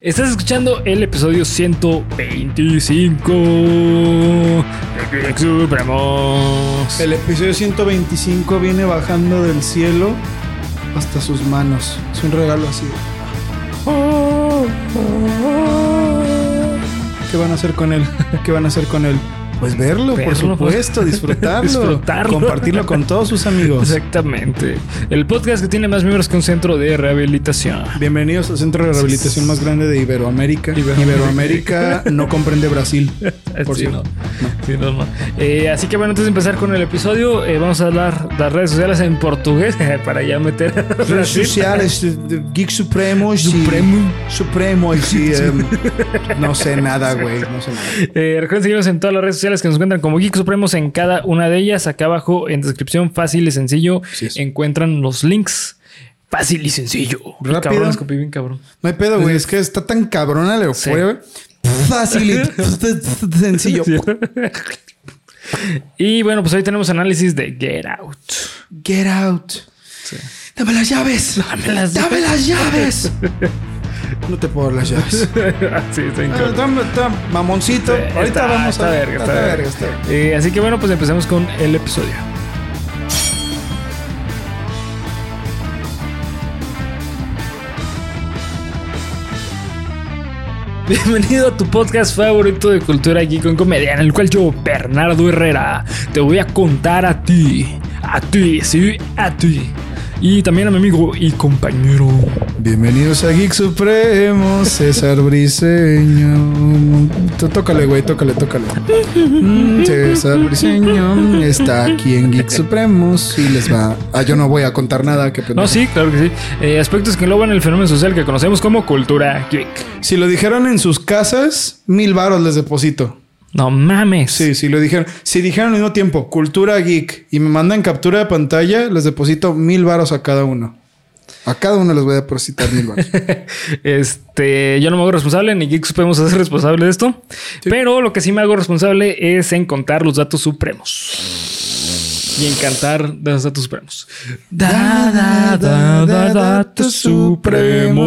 Estás escuchando el episodio 125 de Supremos. El episodio 125 viene bajando del cielo hasta sus manos. Es un regalo así. ¿Qué van a hacer con él? ¿Qué van a hacer con él? Pues verlo, por supuesto, disfrutarlo, Disfrutarlo. compartirlo con todos sus amigos. Exactamente. El podcast que tiene más miembros que un centro de rehabilitación. Bienvenidos al centro de rehabilitación más grande de Iberoamérica. Iberoamérica. Iberoamérica no comprende Brasil, por Sí, cierto. no. Sí, no, no. Eh, así que bueno, antes de empezar con el episodio, eh, vamos a hablar las redes sociales en portugués para ya meter Redes sociales, de Geek Supremos y- Supremo. Y em, no sé nada, güey, no sé nada. Eh, recuerden seguirnos en todas las redes sociales que nos encuentran como Geek Supremos en cada una de ellas. Acá abajo en descripción fácil y sencillo encuentran los links. Fácil y sencillo. Rápido. Cabrón, escupí bien cabrón. No hay pedo, güey. Es que está tan cabrona la euforia, güey. Fácil y sencillo. Y bueno, pues hoy tenemos análisis de Get Out. Get out. Dame las llaves. Dame las Dame las llaves. No te puedo dar las llaves. sí, está Ah, dame, dame, mamoncito. Sí, Ahorita está- vamos está a verga, está está verga. está verga. Eh, así que bueno, pues empecemos con el episodio. Bienvenido a tu podcast favorito de cultura geek con comedia, en el cual yo, Bernardo Herrera, te voy a contar a ti, a ti, sí, a ti, y también a mi amigo y compañero. Bienvenidos a Geek Supremo, César Briseño. Tú tócale, güey, tócale, tócale. Mm, César Briseño está aquí en Geek Supremos y les va. Ah, yo no voy a contar nada, que No, sí, claro que sí. Eh, aspectos que engloban el fenómeno social que conocemos como cultura geek. Si lo dijeron en sus casas, mil varos les deposito. No mames. Sí, si lo dijeron. Si dijeron al mismo tiempo, cultura geek, y me mandan captura de pantalla, les deposito mil varos a cada uno. A cada uno les voy a depositar mil varos. Este, yo no me hago responsable, ni Geeks podemos hacer responsable de esto. Pero lo que sí me hago responsable es en contar los datos supremos. Y en cantar de los datos supremos. Da, da, da, da, datos supremos.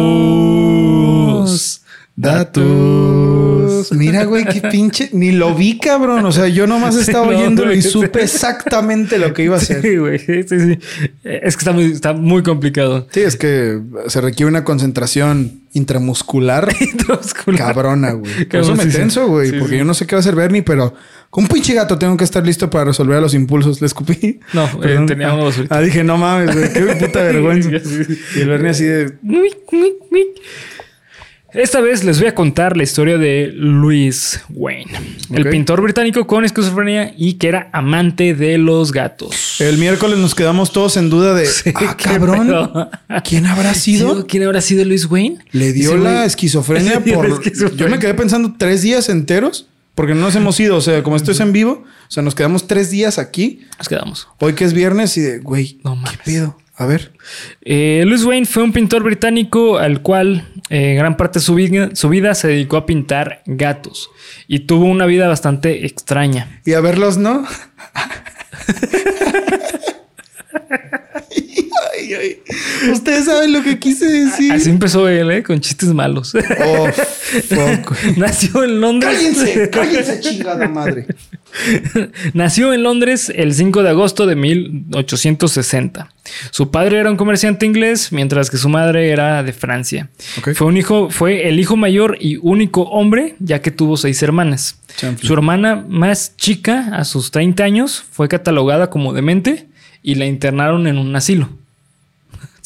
Datos. Mira, güey, qué pinche. Ni lo vi, cabrón. O sea, yo nomás estaba No, oyéndolo y supe exactamente lo que iba a hacer. Sí, güey. Sí, sí. Es que está muy, está muy complicado. Sí, es que se requiere una concentración intramuscular cabrona, güey. Por eso me tenso, güey. Sí, porque sí. yo no sé qué va a hacer Bernie, pero con un pinche gato tengo que estar listo para resolver a los impulsos. ¿Le escupí? No, eh, Perdón. tenía ah, uno basurita. Ah, dije, no mames, güey. Qué puta vergüenza. y el Bernie así de... Esta vez les voy a contar la historia de Louis Wayne, el pintor británico con esquizofrenia y que era amante de los gatos. El miércoles nos quedamos todos en duda de... ah, qué cabrón. pedo. ¿Quién habrá sido? ¿Quién habrá sido Louis Wayne? Le dio la esquizofrenia dio por... la esquizofrenia. Yo me quedé pensando tres días enteros porque no nos hemos ido. O sea, como esto es en vivo, o sea, nos quedamos tres días aquí. Nos quedamos. Hoy que es viernes y de, güey, No ¿qué mames. pedo? A ver. Eh, Louis Wayne fue un pintor británico al cual eh, gran parte de su vida, su vida se dedicó a pintar gatos y tuvo una vida bastante extraña. Y a verlos, ¿no? Ustedes saben lo que quise decir. Así empezó él, ¿eh? con chistes malos. Oh, fuck. Nació en Londres. Cállense, cállense, chingada madre. Nació en Londres el 5 de agosto de 1860. Su padre era un comerciante inglés, mientras que su madre era de Francia. Fue un hijo, fue el hijo mayor y único hombre, ya que tuvo seis hermanas. Su hermana más chica, a sus 30 años, fue catalogada como demente y la internaron en un asilo.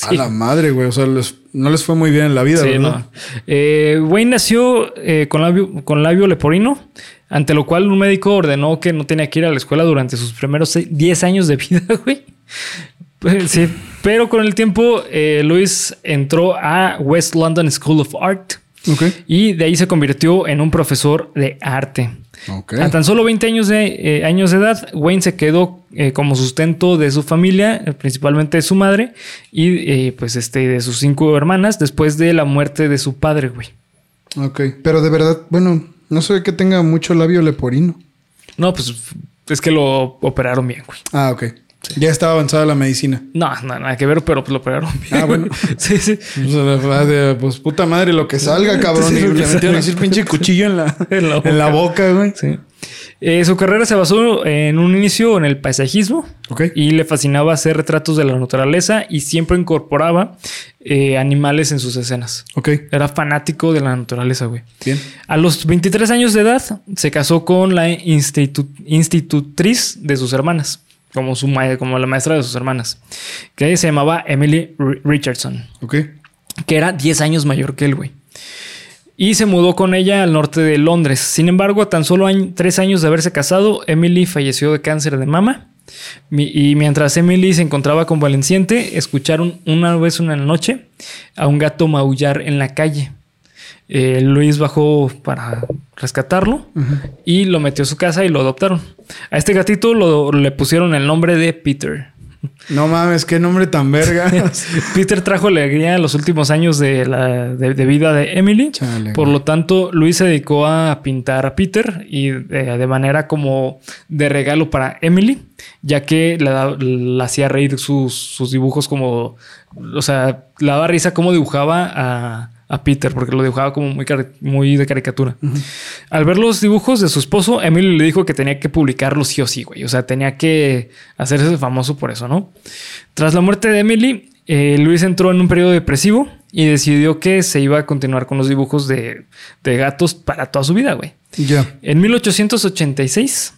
A la madre, güey. O sea, les- no les fue muy bien en la vida, Sí, ¿verdad? no. Eh, Wayne nació eh, con, labio, con labio leporino, ante lo cual un médico ordenó que no tenía que ir a la escuela durante sus primeros seis- 10 años de vida, güey. Pues, Sí, pero con el tiempo, eh, Luis entró a West London School of Art y de ahí se convirtió en un profesor de arte. A tan solo 20 años de, eh, años de edad, Wayne se quedó eh, como sustento de su familia, eh, principalmente de su madre y eh, pues este de sus cinco hermanas después de la muerte de su padre, güey. Ok. Pero de verdad, bueno, no sé que tenga mucho labio leporino. No, pues es que lo operaron bien, güey. Ah, ok. Ya estaba avanzada la medicina. No, no, nada que ver, pero pues lo operaron. Ah, bueno. sí, sí. Pues, la verdad, de- pues, puta madre, lo que salga, cabrón. Sí, y le metieron así el pinche cuchillo en la, En la en la boca, güey. Sí. Eh, su carrera se basó en un inicio en el paisajismo Ok. y le fascinaba hacer retratos de la naturaleza y siempre incorporaba eh, animales en sus escenas. Ok. Era fanático de la naturaleza, güey. Bien. A los 23 años de edad se casó con la institu- institutriz de sus hermanas, como, su ma- como la maestra de sus hermanas, que se llamaba Emily R- Richardson, Ok. que era 10 años mayor que él, güey. Y se mudó con ella al norte de Londres. Sin embargo, a tan solo tres años de haberse casado, Emily falleció de cáncer de mama. Mi- Y mientras Emily se encontraba convaleciente, escucharon una vez una noche a un gato maullar en la calle. Eh, Luis bajó para rescatarlo y lo metió a su casa y lo adoptaron. A este gatito lo- le pusieron el nombre de Peter. No mames, qué nombre tan verga. Peter trajo alegría en los últimos años de, la, de- de vida de Emily. Chale, Por lo tanto, Luis se dedicó a pintar a Peter y eh, de manera como de regalo para Emily, ya que le, da- le hacía reír sus, sus dibujos como, o sea, le daba risa cómo dibujaba a, a Peter, porque lo dibujaba como muy, muy de caricatura. Al ver los dibujos de su esposo, Emily le dijo que tenía que publicarlos sí o sí, güey. O sea, tenía que hacerse famoso por eso, ¿no? Tras la muerte de Emily, eh, Luis entró en un periodo depresivo y decidió que se iba a continuar con los dibujos de, de gatos para toda su vida, güey. ya. En 1886,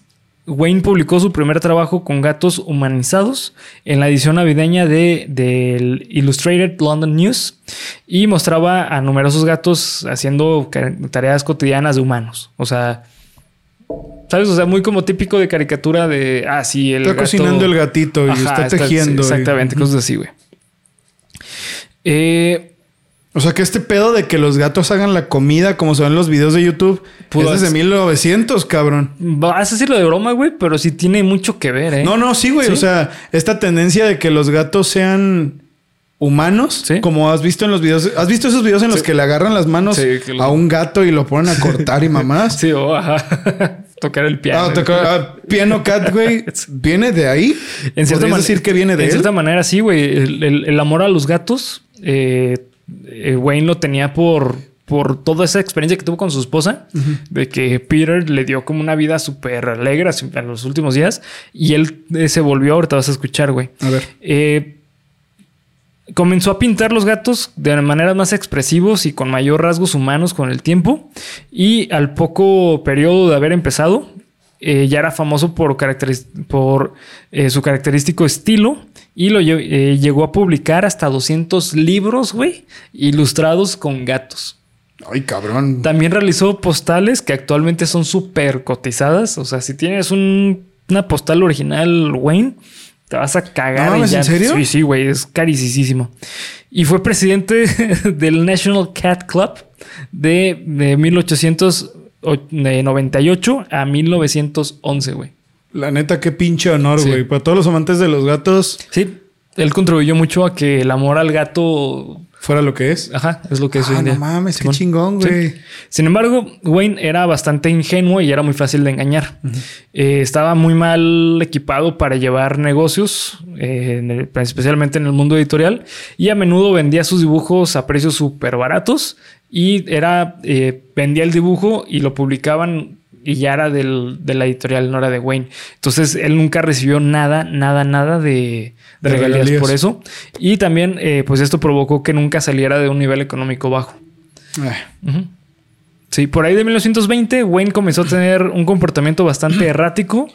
Wayne publicó su primer trabajo con gatos humanizados en la edición navideña de, del Illustrated London News y mostraba a numerosos gatos haciendo tareas cotidianas de humanos. O sea, ¿sabes? O sea, muy como típico de caricatura de, ah, sí, el Está gato- cocinando el gatito y Ajá, está tejiendo. exactamente, cosas así, güey. Eh, O sea, que este pedo de que los gatos hagan la comida como se ven en los videos de YouTube Pudo es desde haber- 1900, cabrón. vas a decirlo de broma, güey, pero sí tiene mucho que ver, ¿eh? No, no, sí, güey. ¿Sí? O sea, esta tendencia de que los gatos sean humanos, Sí. como has visto en los videos. ¿Has visto esos videos en los Sí. que le agarran las manos lo- a un gato y lo ponen a cortar y mamás? Sí, o ajá. Tocar el piano. Ah, toca- ah, Piano Cat, güey. ¿Viene de ahí? En cierta ¿Podrías man- decir que viene de En él? cierta manera, sí, güey. El, el- el amor a los gatos, eh, eh, Wayne lo tenía por, por toda esa experiencia que tuvo con su esposa, de que Peter le dio como una vida súper alegre a los últimos días y él eh, se volvió, ahorita vas a escuchar, güey. A ver. Eh, comenzó a pintar los gatos de maneras más expresivos y con mayor rasgos humanos con el tiempo. Y al poco periodo de haber empezado, eh, ya era famoso por, eh, su característico estilo. Y lo eh, llegó a publicar hasta 200 libros, güey, ilustrados con gatos. Ay, cabrón. También realizó postales que actualmente son súper cotizadas. O sea, si tienes un- una postal original, Wayne, te vas a cagar. No y ya. ¿en serio? Sí, sí, güey, es carísimo. Y fue presidente del National Cat Club de, de 1898 a 1911, güey. La neta, qué pinche honor, Sí. güey. Para todos los amantes de los gatos, Sí, él contribuyó mucho a que el amor al gato, fuera lo que es. ajá, es lo que es hoy Ah, no mames, qué chingón, Sí. güey. Sin embargo, Wayne era bastante ingenuo y era muy fácil de engañar. Eh, estaba muy mal equipado para llevar negocios, eh, en el- especialmente en el mundo editorial, y a menudo vendía sus dibujos a precios súper baratos y era eh, vendía el dibujo y lo publicaban y ya era del- de la editorial, no era de Wayne. Entonces él nunca recibió nada, nada, nada de, de regalías, regalías. por eso. Y también, eh, pues esto provocó que nunca saliera de un nivel económico bajo. Sí, por ahí de 1920, Wayne comenzó a tener un comportamiento bastante errático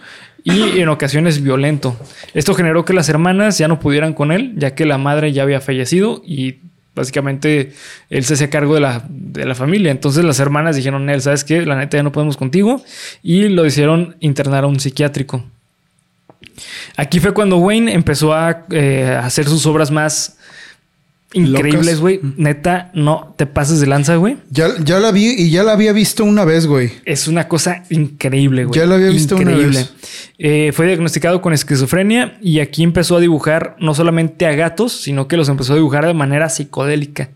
y en ocasiones violento. Esto generó que las hermanas ya no pudieran con él, ya que la madre ya había fallecido y básicamente él se hacía cargo de la, de la familia. Entonces las hermanas dijeron, él, ¿sabes qué? La neta ya no podemos contigo y lo hicieron internar a un psiquiátrico. Aquí fue cuando Wayne empezó a eh, hacer sus obras más increíbles, güey. Neta, no te pases de lanza, güey. Ya, ya la vi y ya la había visto una vez, güey. Es una cosa increíble, güey. Ya lo había visto una Increíble. vez. Eh, fue diagnosticado con esquizofrenia y aquí empezó a dibujar no solamente a gatos, sino que los empezó a dibujar de manera psicodélica.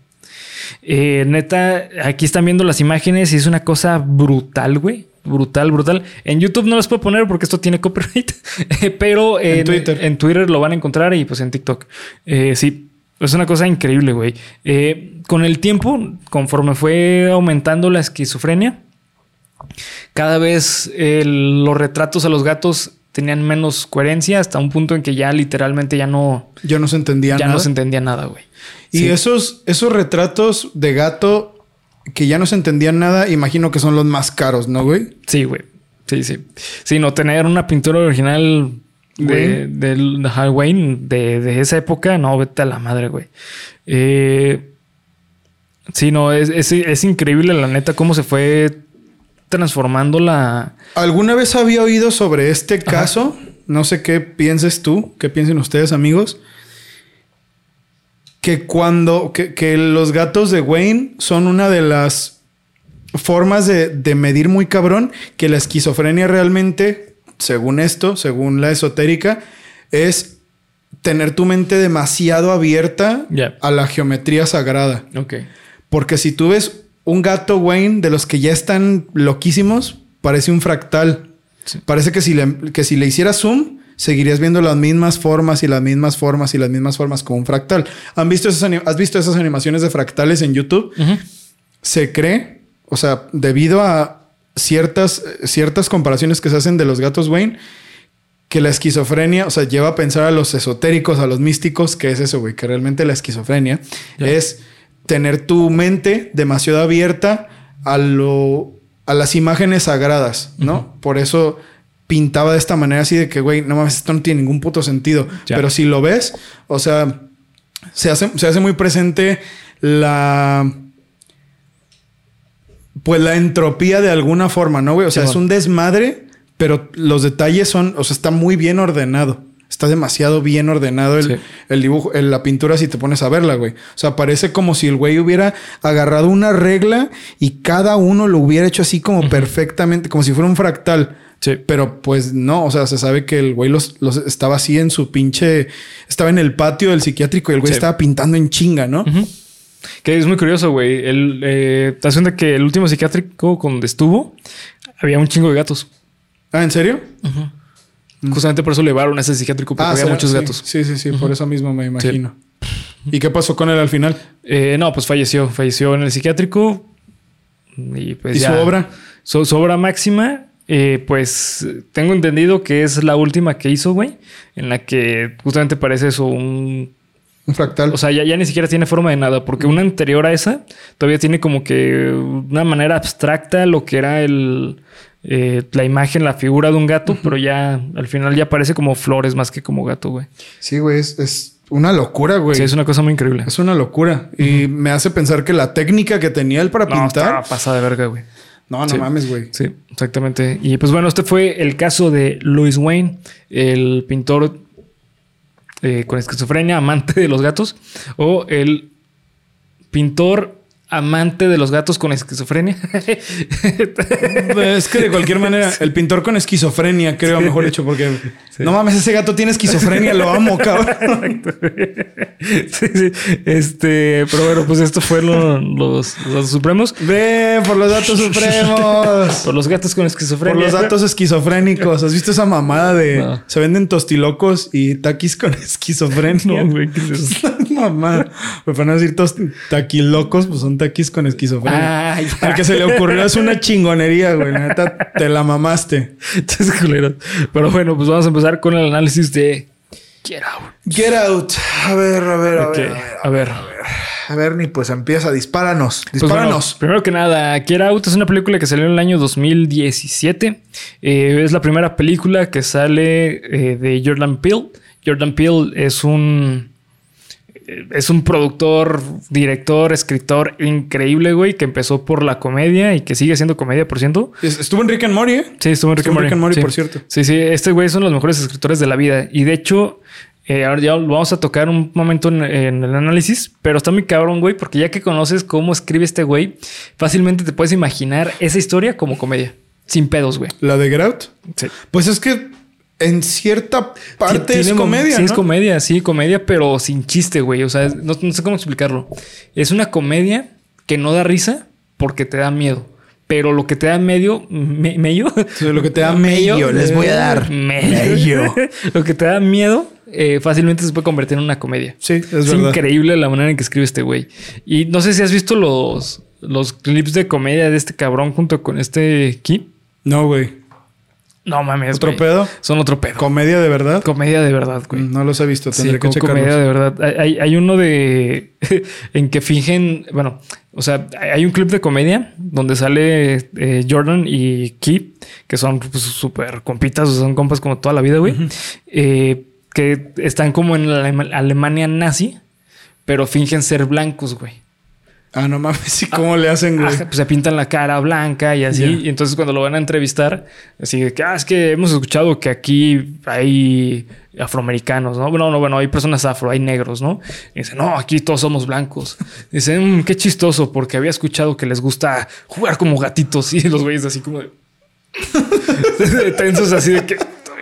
Eh, neta, aquí están viendo las imágenes y es una cosa brutal, güey. Brutal, brutal. En YouTube no las puedo poner porque esto tiene copyright, pero en, Twitter. en Twitter lo van a encontrar y pues en TikTok. Eh, sí, es una cosa increíble, güey. Eh, con el tiempo, conforme fue aumentando la esquizofrenia, cada vez los retratos a los gatos tenían menos coherencia hasta un punto en que ya literalmente ya no, Yo no se entendía ya nada. no se entendía nada, güey. Y Sí. esos, esos retratos de gato que ya no se entendían nada, imagino que son los más caros, ¿no, güey? Sí, güey. Sí, sí. Sí, no tener una pintura original de, del de Wayne de, de esa época, no, vete a la madre, güey. Eh, sí, no, es, es, es increíble, la neta, cómo se fue transformando la. ¿Alguna vez había oído sobre este caso? No sé qué pienses tú, qué piensen ustedes, amigos. Que cuando. Que, que los gatos de Wayne son una de las formas de, de medir muy cabrón que la esquizofrenia realmente, según esto, según la esotérica, es tener tu mente demasiado abierta Ya. a la geometría sagrada. Ok. Porque si tú ves un gato Wayne de los que ya están loquísimos, parece un fractal. Sí. Parece que si, le, que si le hicieras zoom, seguirías viendo las mismas formas y las mismas formas y las mismas formas como un fractal. ¿Han visto esas ¿Has visto esas animaciones de fractales en YouTube? Se cree, o sea, debido a ciertas, ciertas comparaciones que se hacen de los gatos Wayne, que la esquizofrenia, o sea, lleva a pensar a los esotéricos, a los místicos, que es eso, güey, que realmente la esquizofrenia es tener tu mente demasiado abierta a lo a las imágenes sagradas, ¿no? Por eso pintaba de esta manera así de que, güey, no mames, esto no tiene ningún puto sentido. Ya. Pero si lo ves, o sea, se hace, se hace muy presente la pues la entropía de alguna forma, ¿no, güey? O sea, Sí, es un desmadre, pero los detalles son, o sea, está muy bien ordenado. Está demasiado bien ordenado el, Sí. el dibujo, el- la pintura si te pones a verla, güey. O sea, parece como si el güey hubiera agarrado una regla y cada uno lo hubiera hecho así como perfectamente, como si fuera un fractal. Sí. Pero pues no, o sea, se sabe que el güey los, los estaba así en su pinche, estaba en el patio del psiquiátrico y el güey Sí. estaba pintando en chinga, ¿no? Que es muy curioso, güey. El, eh, te das cuenta que el último psiquiátrico donde estuvo había un chingo de gatos. Ah, ¿en serio? Justamente por eso le llevaron a ese psiquiátrico porque había será- muchos sí. gatos. Sí, sí, sí, por eso mismo me imagino. ¿Y qué pasó con él al final? Eh, no, pues falleció. Falleció en el psiquiátrico. Y pues ¿Y ya. su obra? Su, su obra máxima, eh, pues tengo entendido que es la última que hizo, güey. En la que justamente parece eso, un... Un fractal. O sea, ya, ya ni siquiera tiene forma de nada. Porque una anterior a esa todavía tiene como que una manera abstracta lo que era el... eh, la imagen, la figura de un gato, pero ya al final ya parece como flores más que como gato, güey. sí, güey, es, es una locura, güey. Sí, es una cosa muy increíble. Es una locura. Y me hace pensar que la técnica que tenía él para No, pintar. pasada de verga, güey. No, no Sí. mames, güey. Sí, exactamente. Y pues bueno, este fue el caso de Louis Wayne, el pintor eh, con esquizofrenia, amante de los gatos, o el pintor amante de los gatos con esquizofrenia. Es que de cualquier manera, el pintor con esquizofrenia, creo, mejor dicho, porque no mames, ese gato tiene esquizofrenia, lo amo, cabrón. sí. Este, pero bueno, pues esto fueron los, los datos supremos. Ve por los datos supremos. Por los gatos con esquizofrenia. Por los datos esquizofrénicos. ¿Has visto esa mamada de No. se venden tostilocos y taquis con esquizofrenia? No, güey, ¿qué es eso? Mamá. Me van a decir tos- taquilocos, pues son taquis con esquizofrenia. Ay, Al que se le ocurrió es una chingonería, güey. La neta, te la mamaste. Culeros. Pero bueno, pues vamos a empezar con el análisis de Get Out. Get out. A ver, a ver, a Ok, ver. a ver. A ver, ni pues empieza. Dispáranos. Pues bueno, Dispáranos. primero que nada, Get Out es una película que salió en el año 2017. Eh, es la primera película que sale eh, de Jordan Peele. Jordan Peele es un es un productor, director, escritor increíble, güey, que empezó por la comedia y que sigue siendo comedia, por ciento. Es- Estuvo en Rick and Morty, ¿eh? Sí, estuvo en Rick Estuvo and. Rick and Morty, sí. por cierto. Sí, sí, este güey son los mejores escritores de la vida. Y de hecho, eh, ahora ya lo vamos a tocar un momento en, en el análisis, pero está muy cabrón, güey, porque ya que conoces cómo escribe este güey, fácilmente te puedes imaginar esa historia como comedia. Sin pedos, güey. La de Get Out. Sí. Pues es que en cierta parte es comedia. Sí, es comedia, sí, comedia, pero sin chiste, güey. O sea, es- no, no sé cómo explicarlo. Es una comedia que no da risa porque te da miedo. pero lo que te da medio, me- medio, lo que te da medio, les voy a dar. medio. lo que te da miedo eh, fácilmente se puede convertir en una comedia. Sí, es, Es, verdad. increíble la manera en que escribe este güey. Y no sé si has visto los, los clips de comedia de este cabrón junto con este Kid. No, güey. No mames. ¿Otro güey. pedo? Son otro pedo. ¿Comedia de verdad? comedia de verdad, güey. No los he visto, Sí, tendré que con checarlos. comedia de verdad. Hay, uno de en que fingen, bueno, o sea, hay un clip de comedia donde sale eh, Jordan y Key, que son pues, súper compitas, o sea, son compas como toda la vida, güey. Eh, que están como en la Alema- Alemania nazi, pero fingen ser blancos, güey. Ah, no mames, ¿y cómo le hacen, güey? Pues se pintan la cara blanca y así. Y entonces cuando lo van a entrevistar, así de que, ah, es que hemos escuchado que aquí hay afroamericanos, ¿no? Bueno, no, bueno, hay personas afro, hay negros, ¿no? Y dice, no, aquí todos somos blancos. Dice, "Mm, qué chistoso, porque había escuchado que les gusta jugar como gatitos. Y los güeyes así como de... tensos así de que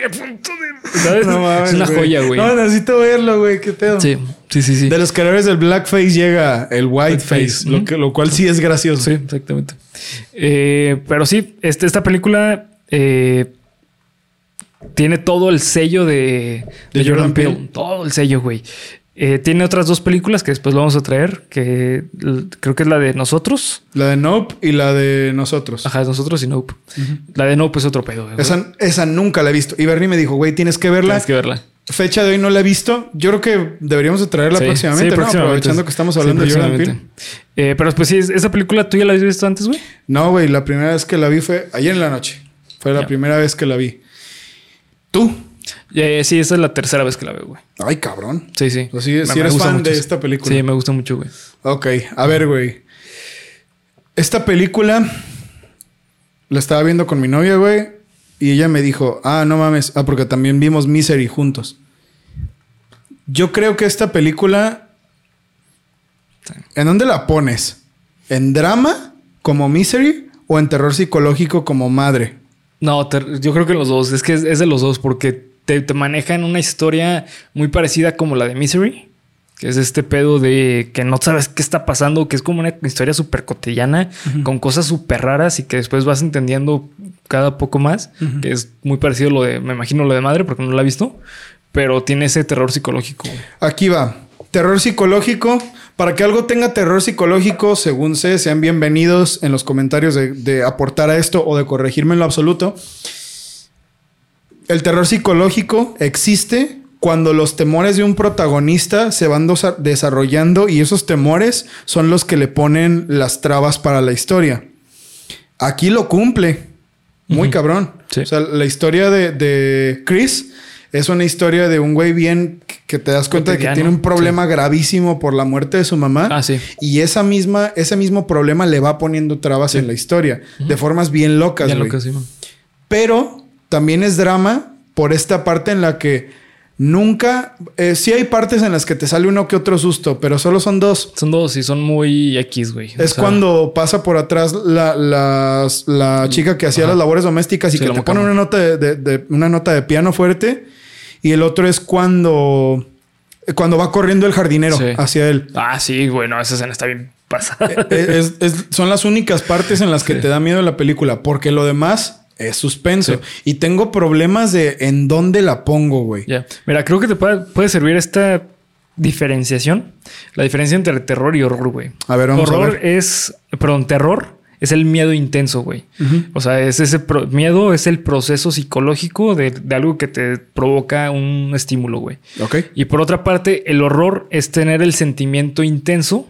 a punto de... ¿Sabes? No mames, es una güey. joya, güey. No, necesito verlo, güey. ¿Qué pedo? Sí, sí, sí, sí. De los creadores del blackface llega el whiteface, lo, ujú. que, lo cual sí es gracioso. Sí, exactamente. Eh, pero sí, este- esta película eh, tiene todo el sello de, De de Jordan Jordan Peele. Peele. Todo el sello, güey. Eh, tiene otras dos películas que después lo vamos a traer, que creo que es la de Nosotros. La de Nope y la de nosotros. Ajá, Nosotros y Nope. La de Nope es otro pedo. Esa, esa nunca la he visto. Y Bernie me dijo, güey, tienes que verla. Tienes que verla. Fecha de hoy no la he visto. Yo creo que deberíamos de traerla Sí, próximamente, sí. Aprovechando que estamos Sí, hablando de Jordan Peele. próximamente. Eh, pero pues sí, esa película tú ya la habías visto antes, güey. No, güey, la primera vez que la vi fue ayer en la noche. Fue la primera vez que la vi. ¿Tú? Eh, sí, esta es la tercera vez que la veo, güey. Ay, cabrón. Sí, sí. O sea, Me- me eres fan mucho de esta película. Sí, me gusta mucho, güey. Ok, a ver, güey. Esta película la estaba viendo con mi novia, güey. Y ella me dijo, ah, no mames. Ah, porque también vimos Misery juntos. Yo creo que esta película... ¿En dónde la pones? ¿En drama como Misery o en terror psicológico como madre? No, yo creo que los dos. Es que es, es de los dos porque te, te manejan una historia muy parecida como la de Misery. Que es este pedo de que no sabes qué está pasando, que es como una historia súper cotidiana, con cosas súper raras y que después vas entendiendo cada poco más. Que es muy parecido a lo de, me imagino, lo de madre, porque no la he visto. Pero tiene ese terror psicológico. Aquí va. Terror psicológico. Para que algo tenga terror psicológico, según sé, sean bienvenidos en los comentarios de, de aportar a esto o de corregirme en lo absoluto. El terror psicológico existe cuando los temores de un protagonista se van desarrollando y esos temores son los que le ponen las trabas para la historia. Aquí lo cumple. Muy cabrón. Sí. O sea, la historia de, de Chris es una historia de un güey bien que te das cuenta de que tiene un problema gravísimo por la muerte de su mamá. Ah, sí. Y esa misma, ese mismo problema le va poniendo trabas en la historia. De formas bien locas, Ya lo güey. que sí, man. Pero también es drama por esta parte en la que nunca... eh, sí hay partes en las que te sale uno que otro susto, pero solo son dos. Son dos y son muy X, güey. O Es sea, cuando pasa por atrás la, la chica que hacía Ajá. las labores domésticas y Sí, que te pone una nota de, de- de- una nota de piano fuerte. Y el otro es cuando, cuando va corriendo el jardinero Sí. hacia él. Ah, sí, bueno, esa escena está bien pasada. Es- es- son las únicas partes en las que Sí. te da miedo la película, porque lo demás es suspenso. Sí. Y tengo problemas de en dónde la pongo, güey. Ya. Mira, creo que te puede, puede servir esta diferenciación. La diferencia entre terror y horror, güey. A ver, vamos a horror ver. es, perdón, terror es el miedo intenso, güey. O sea, es ese miedo es el proceso psicológico de, de algo que te provoca un estímulo, güey. Ok. Y por otra parte, el horror es tener el sentimiento intenso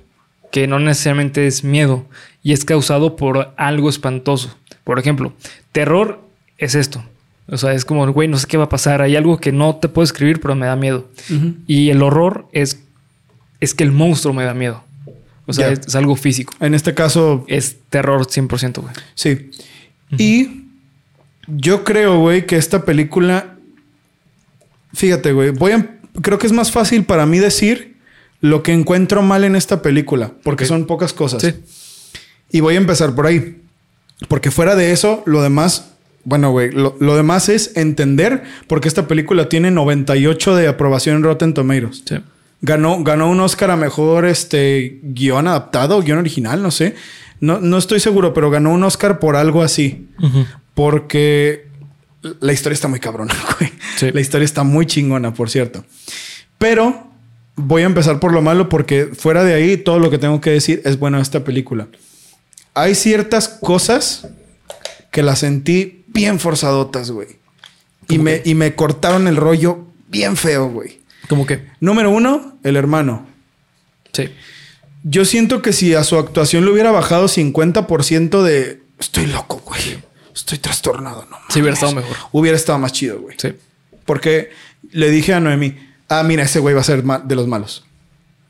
que no necesariamente es miedo y es causado por algo espantoso. Por ejemplo, terror es esto. O sea, es como, güey, no sé qué va a pasar. Hay algo que no te puedo escribir, pero me da miedo. Y el horror es, es que el monstruo me da miedo. O sea, es algo físico. En este caso, Es terror 100%, güey. Sí. Y yo creo, güey, que esta película. Fíjate, güey. Voy a. Creo que es más fácil para mí decir lo que encuentro mal en esta película, porque son pocas cosas. Sí. Y voy a empezar por ahí. Porque fuera de eso, lo demás. Bueno, güey, lo, lo demás es entender por qué esta película tiene 98 de aprobación en Rotten Tomatoes. Sí. Ganó, ganó un Oscar a mejor este, guion adaptado, guion original, no sé. No, no estoy seguro, pero ganó un Oscar por algo así. Porque la historia está muy cabrona, güey. Sí. La historia está muy chingona, por cierto. Pero voy a empezar por lo malo porque fuera de ahí todo lo que tengo que decir es bueno de esta película. Hay ciertas cosas que las sentí bien forzadotas, güey. Y me, y me cortaron el rollo bien feo, güey. ¿Cómo que? Número uno, el hermano. Sí. Yo siento que si a su actuación le hubiera bajado 50% de estoy loco, güey. Estoy trastornado, no. Sí, hubiera mames". estado mejor. Hubiera estado más chido, güey. Sí. Porque le dije a Noemi, ah, mira, ese güey va a ser de los malos.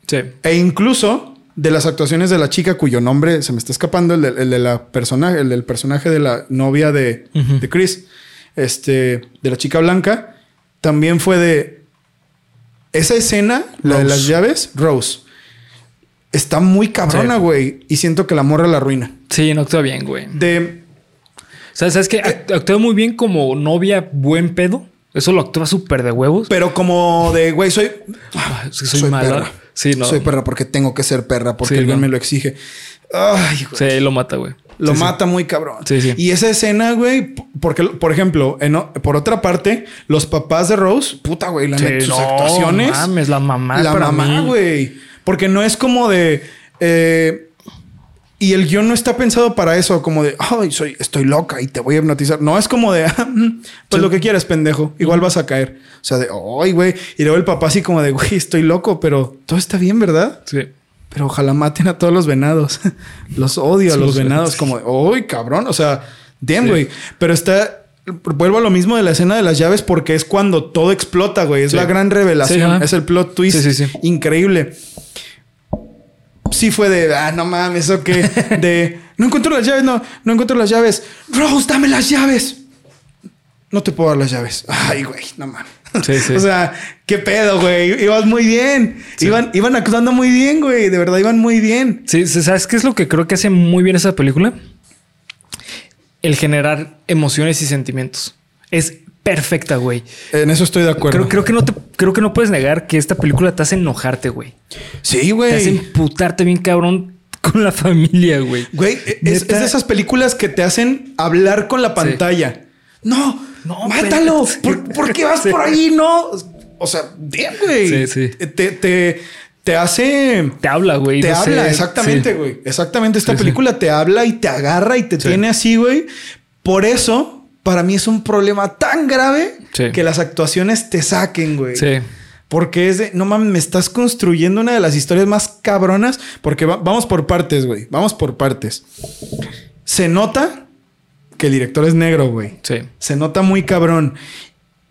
Sí. E incluso de las actuaciones de la chica cuyo nombre se me está escapando, el de, el de la personaje, el del personaje de la novia de, de Chris, este, de la chica blanca, también fue de esa escena, la de las llaves, Rose. Está muy cabrona, Sí. güey. Y siento que la morra la arruina. Sí, no actúa bien, güey. De. ¿Sabes, ¿Sabes qué? Act- Actúa muy bien como novia buen pedo. Eso lo actúa súper de huevos. Pero como de, güey, soy. Ah, es que soy, soy mala. perra. Sí, no. Soy perra porque tengo que ser perra, porque Sí, no. me lo exige. Ay, güey. Sí, lo mata, güey. Lo Sí, sí. mata muy cabrón. Sí, sí. Y esa escena, güey, porque, por ejemplo, en por otra parte, los papás de Rose, puta, güey, la neta, sus no, actuaciones. mames, la mamá La para mamá, mí. güey. Porque no es como de. eh, y el guion no está pensado para eso, como de, ay, soy, estoy loca y te voy a hipnotizar. No, es como de, "Ah, mm, pues Sí. lo que quieras, pendejo. Igual vas a caer. O sea, de, ay, güey. Y luego el papá así como de, güey, estoy loco, pero todo está bien, ¿verdad? Sí. Pero ojalá maten a todos los venados. los odio a los venados. Como, ¡ay, cabrón! O sea, damn, güey. Pero está. Vuelvo a lo mismo de la escena de las llaves porque es cuando todo explota, güey. Es la gran revelación. Es el plot twist. Sí, sí, sí. Increíble. Sí fue de, ah, no mames, ¿o qué? De, no encuentro las llaves, no, no encuentro las llaves. Rose, dame las llaves. No te puedo dar las llaves. Ay, güey, no mames. Sí, sí. O sea, qué pedo, güey. Ibas muy bien. Sí. Iban, iban actuando muy bien, güey. De verdad, iban muy bien. Sí, ¿sabes qué es lo que creo que hace muy bien esa película? El generar emociones y sentimientos. Es perfecta, güey. En eso estoy de acuerdo. Creo, creo que no te, creo que no puedes negar que esta película te hace enojarte, güey. Sí, Te hace güey. imputarte bien cabrón con la familia, güey. Güey, es, de esas películas que te hacen hablar con la pantalla. No, No, mátalo. pero- ¿Por, por qué vas Sí. por ahí? No. O sea, damn, güey. Sí, sí. Te, te, te hace. Te habla, güey. Te no sé. habla, exactamente, Sí. güey. Exactamente. Esta película te habla y te agarra y te tiene así, güey. Por eso, para mí es un problema tan grave Sí. que las actuaciones te saquen, güey. Sí. Porque es de, no mames, me estás construyendo una de las historias más cabronas. Porque va- vamos por partes, güey. Vamos por partes. Se nota que el director es negro, güey. Sí. Se nota muy cabrón.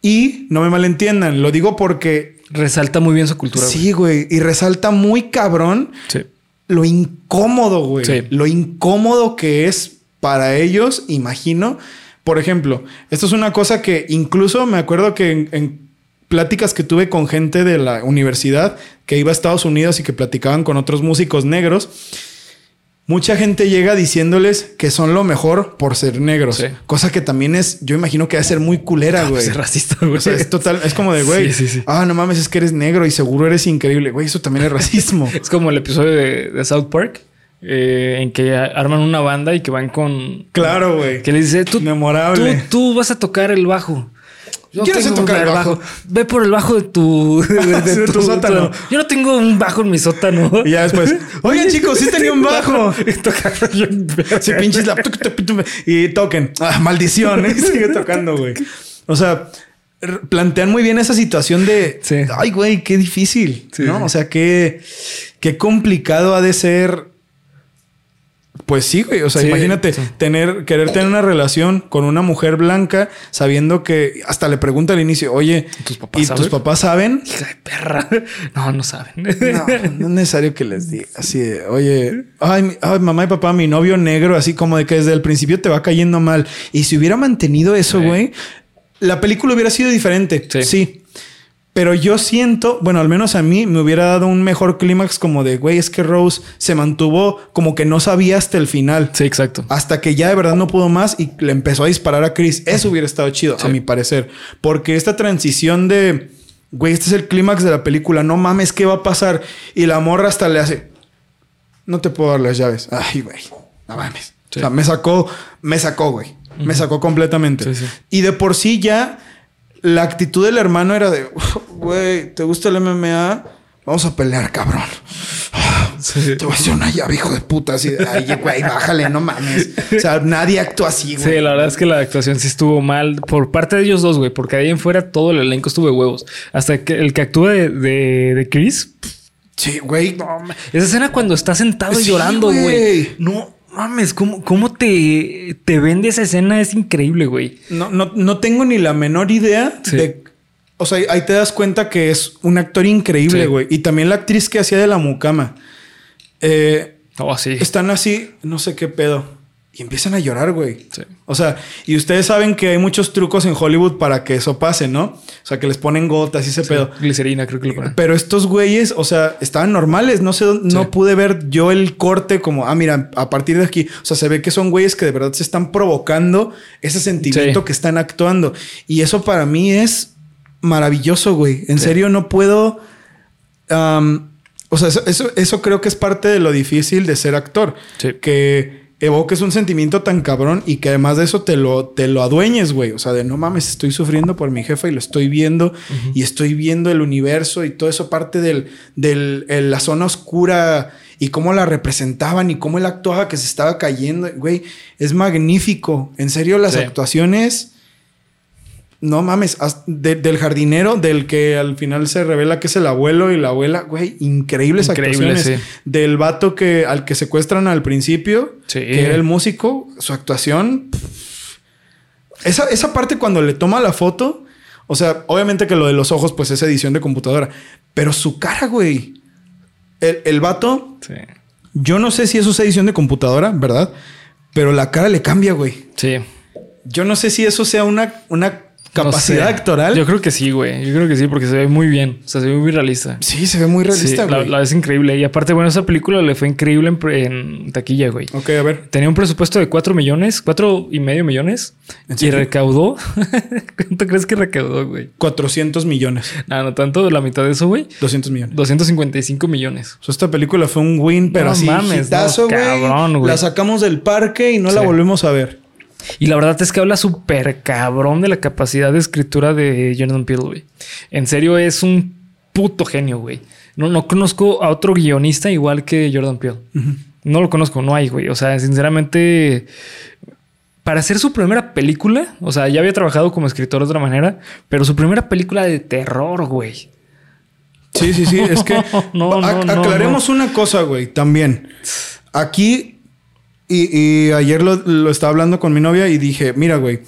Y no me malentiendan, lo digo porque Resalta muy bien su cultura. sí, güey. Y resalta muy cabrón. Sí. lo incómodo, güey. Sí. Lo incómodo que es para ellos, imagino. Por ejemplo, esto es una cosa que incluso me acuerdo que en, en pláticas que tuve con gente de la universidad que iba a Estados Unidos y que platicaban con otros músicos negros, mucha gente llega diciéndoles que son lo mejor por ser negros. Sí. Cosa que también es, yo imagino que va a ser muy culera, güey. Es racista, güey. O sea, es total, es como de, güey, Sí, sí, sí. ah, no mames, es que eres negro y seguro eres increíble. Güey, eso también es racismo. Es como el episodio de, de South Park eh, en que arman una banda y que van con. Claro, güey. Que le dice: tú, Memorable. tú, tú vas a tocar el bajo. Yo no sé tengo tocar el bajo. Ve por el bajo de tu, de tu sótano. Yo no tengo un bajo en mi sótano. Y ya después, oigan chicos, sí tenía un bajo. Sí, pinches la... Y toquen. Ah, maldición. ¿eh? Sigue tocando, güey. O sea, plantean muy bien esa situación de... Sí. Ay, güey, qué difícil. Sí. ¿no? O sea, qué, qué complicado ha de ser... Pues sí, güey. O sea, Sí, imagínate sí. tener, querer tener una relación con una mujer blanca sabiendo que hasta le pregunta al inicio, oye, ¿Tus papás ¿y saben? tus papás saben? Hija de perra. No, no saben. No, no es necesario que les diga así de, oye, ay, mi- ay, mamá y papá, mi novio negro, así como de que desde el principio te va cayendo mal. Y si hubiera mantenido eso, Sí. güey, la película hubiera sido diferente. Sí. Sí. Pero yo siento, bueno, al menos a mí me hubiera dado un mejor clímax como de, güey, es que Rose se mantuvo como que no sabía hasta el final. Sí, exacto. Hasta que ya de verdad no pudo más y le empezó a disparar a Chris. Eso hubiera estado chido, a mi parecer. Porque esta transición de güey, este es el clímax de la película, no mames, ¿qué va a pasar? Y la morra hasta le hace, no te puedo dar las llaves. Ay, güey, no mames. Sí. O sea, me sacó, me sacó, güey. Me sacó completamente. Sí, sí. Y de por sí ya la actitud del hermano era de, güey, ¿te gusta el MMA? Vamos a pelear, cabrón. Te voy a hacer una llave, hijo de puta. Así de, ay, güey, bájale, no mames. O sea, nadie actúa así, Sí, güey. la verdad es que la actuación sí estuvo mal por parte de ellos dos, güey, porque ahí en fuera todo el elenco estuvo de huevos. Hasta que el que actúa de, de, de Chris, Sí, güey. esa escena cuando está sentado Sí, llorando, güey. No mames, ¿cómo, cómo te, te vende esa escena? Es increíble, güey. No, no, no tengo ni la menor idea Sí. de. O sea, ahí te das cuenta que es un actor increíble, Sí. güey. Y también la actriz que hacía de la mucama. Eh, Oh, sí. están así, no sé qué pedo. Y empiezan a llorar, güey. Sí. O sea, y ustedes saben que hay muchos trucos en Hollywood para que eso pase, ¿no? O sea, que les ponen gotas y ese pedo. Glicerina, creo que lo ponen. Pero estos güeyes, o sea, estaban normales. No sé, no Sí. pude ver yo el corte como, ah, mira, a partir de aquí. O sea, se ve que son güeyes que de verdad se están provocando ese sentimiento que están actuando. Y eso para mí es maravilloso, güey. En serio, no puedo. o sea, eso, eso, eso creo que es parte de lo difícil de ser actor. Sí. Que evoques un sentimiento tan cabrón y que además de eso te lo, te lo adueñes, güey. O sea, de no mames, estoy sufriendo por mi jefa y lo estoy viendo y estoy viendo el universo y todo eso parte del, del el- la zona oscura y cómo la representaban y cómo él actuaba que se estaba cayendo. Güey, es magnífico. En serio, las Sí. actuaciones. No mames, de- del jardinero, del que al final se revela que es el abuelo y la abuela, güey, increíbles Increíble, actuaciones. sí. Del vato que al que secuestran al principio, Sí. que era el músico, su actuación. Esa, esa parte cuando le toma la foto, o sea, obviamente que lo de los ojos, pues es edición de computadora, pero su cara, güey. El, el vato, Sí. yo no sé si eso es edición de computadora, ¿verdad? Pero la cara le cambia, güey. Sí. Yo no sé si eso sea una, una No capacidad sé. actoral. Yo creo que sí, güey. Yo creo que sí, porque se ve muy bien. O sea, se ve muy realista. Sí, se ve muy realista, Sí, la, güey. la es increíble. Y aparte, bueno, esa película le fue increíble en, taquilla, güey. Ok, a ver. Tenía un presupuesto de 4 millones, cuatro y medio millones. ¿En Y serio? recaudó. ¿Cuánto crees que recaudó, güey? 400 millones. No, no tanto, la mitad de eso, güey. 200 millones. 255 millones. O sea, esta película fue un win, pero No así mames, hitazo, no, güey. cabrón, güey. La sacamos del parque y no la volvemos a ver. Y la verdad es que habla súper cabrón de la capacidad de escritura de Jordan Peele, güey. En serio, es un puto genio, güey. No, no conozco a otro guionista igual que Jordan Peele. No lo conozco, no hay, güey. O sea, sinceramente, para hacer su primera película, o sea, ya había trabajado como escritor de otra manera, pero su primera película de terror, güey. Sí, sí, sí. Es que No, no, ac- no, aclaremos una cosa, güey, también. Aquí, y, y ayer lo, lo estaba hablando con mi novia y dije, mira, güey,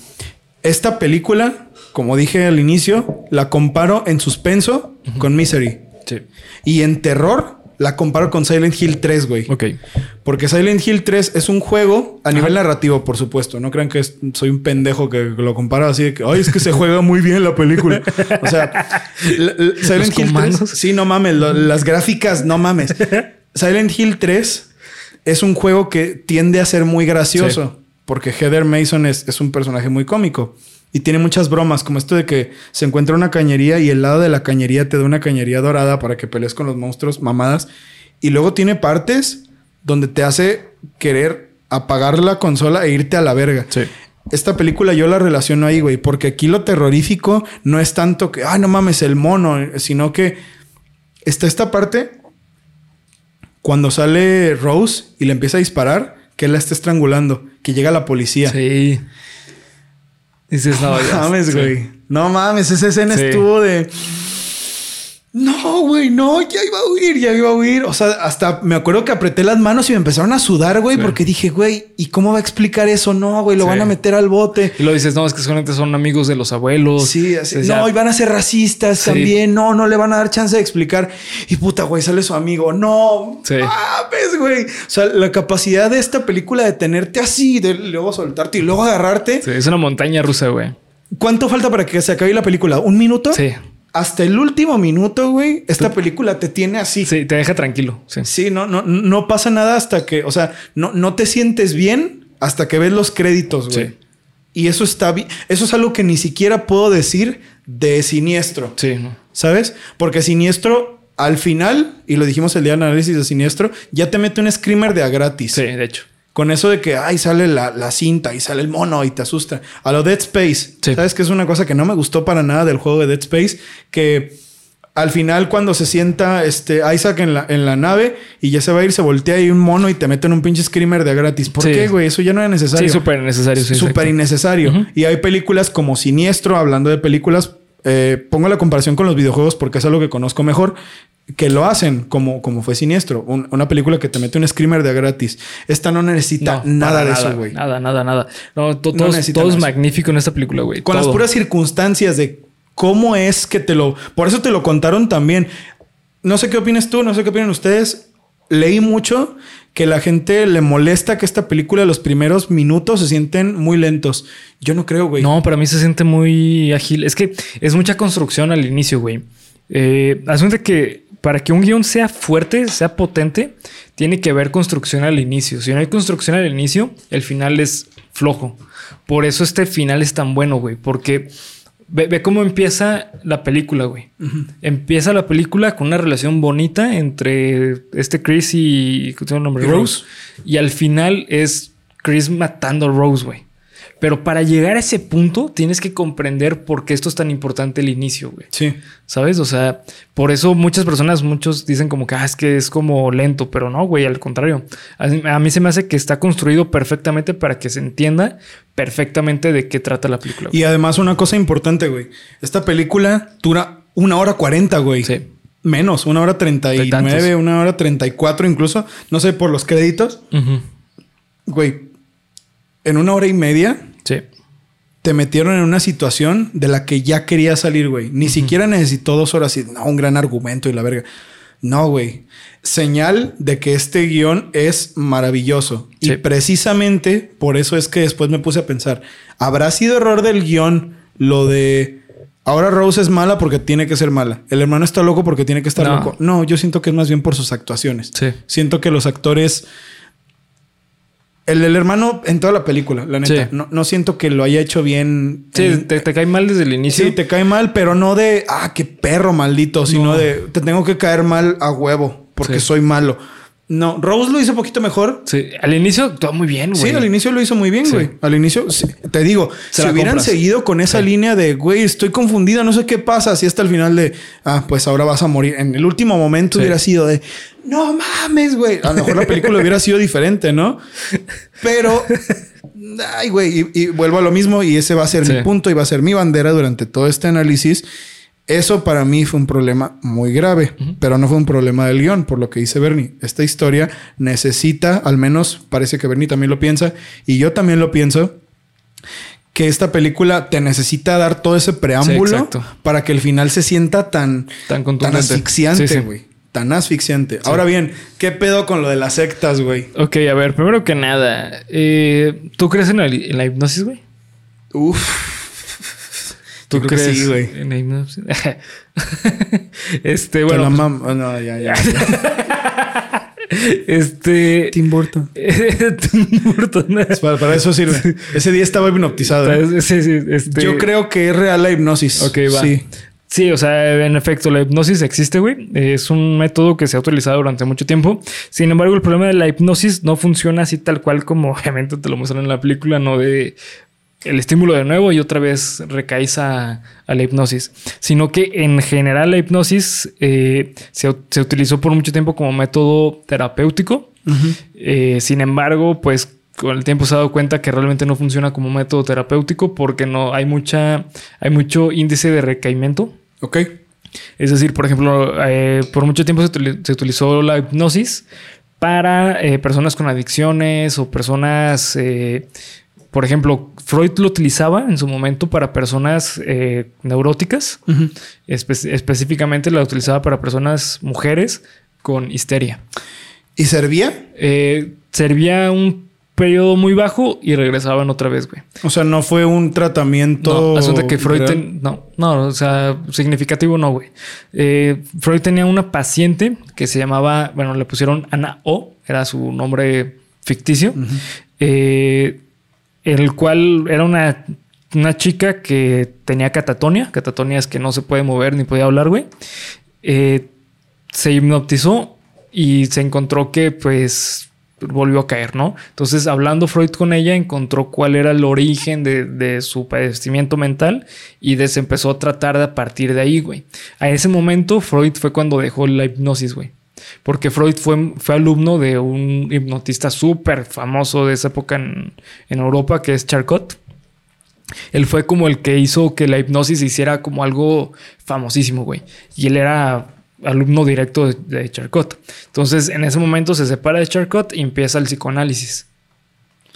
esta película, como dije al inicio, la comparo en suspenso con Misery. Sí. Y en terror, la comparo con Silent Hill 3, güey. Ok. Porque Silent Hill 3 es un juego a nivel narrativo, por supuesto. No crean que es- soy un pendejo que lo compara así de que, ay, es que se juega muy bien la película. O sea, Silent Hill 3. comandos. Sí, no mames. lo- las gráficas, no mames. Silent Hill 3 es un juego que tiende a ser muy gracioso. Porque Heather Mason es, es un personaje muy cómico. Y tiene muchas bromas, como esto de que se encuentra una cañería y el lado de la cañería te da una cañería dorada para que pelees con los monstruos mamadas. Y luego tiene partes donde te hace querer apagar la consola e irte a la verga. Sí. Esta película yo la relaciono ahí, güey, porque aquí lo terrorífico no es tanto que, ah, no mames, el mono, sino que está esta parte cuando sale Rose y le empieza a disparar, que él la está estrangulando, que llega la policía. Sí. Dices, no, No mames, sí. güey. No mames, esa escena Sí. estuvo de. No, güey, no, ya iba a huir, ya iba a huir. O sea, hasta me acuerdo que apreté las manos y me empezaron a sudar, güey, Sí. porque dije, güey, ¿y cómo va a explicar eso? No, güey, lo Sí. van a meter al bote. Y lo dices, no, es que solamente son amigos de los abuelos. Sí, así. No, ya- y van a ser racistas Sí. también. No, no le van a dar chance de explicar. Y puta, güey, sale su amigo. No, Sí. mames, güey. O sea, la capacidad de esta película de tenerte así, de luego soltarte y luego agarrarte. Sí, es una montaña rusa, güey. ¿Cuánto falta para que se acabe la película? ¿Un minuto? Sí. Hasta el último minuto, güey, esta película te tiene así. Sí. Te deja tranquilo. Sí. no, no, no pasa nada hasta que, o sea, no, no te sientes bien hasta que ves los créditos, güey. Sí. Y eso está bien. Eso es algo que ni siquiera puedo decir de siniestro. Sí. ¿Sabes? Porque siniestro, al final, y lo dijimos el día de análisis de siniestro, ya te mete un screamer de a gratis. Sí, de hecho. Con eso de que, ay, sale la, la cinta y sale el mono y te asusta. A lo Dead Space. Sí. ¿Sabes? Que es una cosa que no me gustó para nada del juego de Dead Space. Que al final, cuando se sienta este Isaac en la, en la nave y ya se va a ir, se voltea y un mono y te meten un pinche screamer de gratis. ¿Por Sí. qué, güey? Eso ya no era necesario. Sí, súper necesario. Sí, Súper innecesario. Y hay películas como Siniestro, hablando de películas, eh, pongo la comparación con los videojuegos porque es algo que conozco mejor, que lo hacen como, como fue Siniestro. Un- una película que te mete un screamer de gratis. Esta no necesita No, nada de eso, güey. Nada, nada, nada. No, to- No todo, es- todo magnífico en esta película, güey. Con las puras circunstancias de cómo es que te lo... Por eso te lo contaron también. No sé qué opinas tú, no sé qué opinan ustedes. Leí mucho que la gente le molesta que esta película los primeros minutos se sienten muy lentos. Yo no creo, güey. No, para mí se siente muy ágil. Es que es mucha construcción al inicio, güey. Eh, cuenta que para que un guion sea fuerte, sea potente, tiene que haber construcción al inicio. Si no hay construcción al inicio, el final es flojo. Por eso este final es tan bueno, güey. Porque ve, ve cómo empieza la película, güey. Empieza la película con una relación bonita entre este Chris y, ¿cómo se llama el nombre? Rose. Rose. Y al final es Chris matando a Rose, güey. Pero para llegar a ese punto tienes que comprender por qué esto es tan importante el inicio, güey. Sí. ¿Sabes? O sea, por eso muchas personas, muchos dicen como que ah, es que es como lento, pero no, güey, al contrario. A, a mí se me hace que está construido perfectamente para que se entienda perfectamente de qué trata la película. güey. Y además una cosa importante, güey. Esta película dura una hora cuarenta, güey. Sí. Menos, una hora treinta y nueve, una hora treinta y cuatro incluso. No sé, por los créditos. Güey, en una hora y media. Te metieron en una situación de la que ya quería salir, güey. Ni siquiera necesitó dos horas y no, un gran argumento y la verga. No, güey. Señal de que este guion es maravilloso. Sí. Y precisamente por eso es que después me puse a pensar, ¿habrá sido error del guion lo de ahora Rose es mala porque tiene que ser mala? El hermano está loco porque tiene que estar No. loco. No, yo siento que es más bien por sus actuaciones. Sí. Siento que los actores... El, el hermano en toda la película, la neta. Sí. No, no siento que lo haya hecho bien. Sí, en- te, te cae mal desde el inicio. Sí, te cae mal, pero no de, ah, qué perro maldito, sino No. de, te tengo que caer mal a huevo porque Sí. soy malo. No, Rose lo hizo un poquito mejor. Sí, al inicio actuó muy bien, güey. Sí, al inicio lo hizo muy bien, Sí. güey. Al inicio, sí, te digo, Se si hubieran compras. seguido con esa línea de, güey, estoy confundida, no sé qué pasa, así hasta el final de, ah, pues ahora vas a morir. En el último momento hubiera sido de, no mames, güey. A lo mejor la película hubiera sido diferente, ¿no? Pero, ay, güey, y, y vuelvo a lo mismo y ese va a ser Sí. mi punto y va a ser mi bandera durante todo este análisis. Eso para mí fue un problema muy grave, pero no fue un problema del guion, por lo que dice Bernie. Esta historia necesita, al menos parece que Bernie también lo piensa, y yo también lo pienso, que esta película te necesita dar todo ese preámbulo para que el final se sienta tan, Tan tan asfixiante, Sí, sí. Tan asfixiante. Ahora bien, ¿qué pedo con lo de las sectas, güey? Ok, a ver, primero que nada, eh, ¿tú crees en la, en la hipnosis, güey? Uf. ¿Tú Yo creo que crees sí, güey. en la hipnosis? este, Bueno, bueno, la mam- oh, no, ya, ya. pues, este... Tim Burton. Tim Burton. Para, para eso sirve. Ese día estaba hipnotizado. ¿eh? Este- Yo creo que es real la hipnosis. Ok, va. Sí. Sí, o sea, en efecto, la hipnosis existe, güey. Es un método que se ha utilizado durante mucho tiempo. Sin embargo, el problema de la hipnosis no funciona así tal cual como obviamente te lo muestran en la película, no de el estímulo de nuevo y otra vez recaes a, a la hipnosis, sino que en general la hipnosis eh, se, se utilizó por mucho tiempo como método terapéutico. Eh, sin embargo, pues con el tiempo se ha dado cuenta que realmente no funciona como método terapéutico porque no hay mucha, hay mucho índice de recaimiento. Ok. Es decir, por ejemplo, eh, por mucho tiempo se, utili- se utilizó la hipnosis para eh, personas con adicciones o personas, eh, por ejemplo, Freud lo utilizaba en su momento para personas neuróticas. Espe- específicamente la utilizaba para personas mujeres con histeria. ¿Y servía? Servía un periodo muy bajo y regresaban otra vez, güey. O sea, no fue un tratamiento. No, asunto que Freud... ten- no, no, o sea, significativo no, güey. Eh, Freud tenía una paciente que se llamaba, bueno, le pusieron Ana O, era su nombre ficticio. Eh, el cual era una, una chica que tenía catatonia. Catatonia es que no se puede mover ni podía hablar, güey. Eh, se hipnotizó y se encontró que pues volvió a caer, ¿no? Entonces, hablando Freud con ella, encontró cuál era el origen de, su padecimiento mental y se empezó a tratar de a partir de ahí, güey. A ese momento, Freud fue cuando dejó la hipnosis, güey. Porque Freud fue, alumno de un hipnotista súper famoso de esa época en, Europa, que es Charcot. Él fue como el que hizo que la hipnosis hiciera como algo famosísimo, güey. Y él era alumno directo de, de, Charcot. Entonces, en ese momento se separa de Charcot y empieza el psicoanálisis.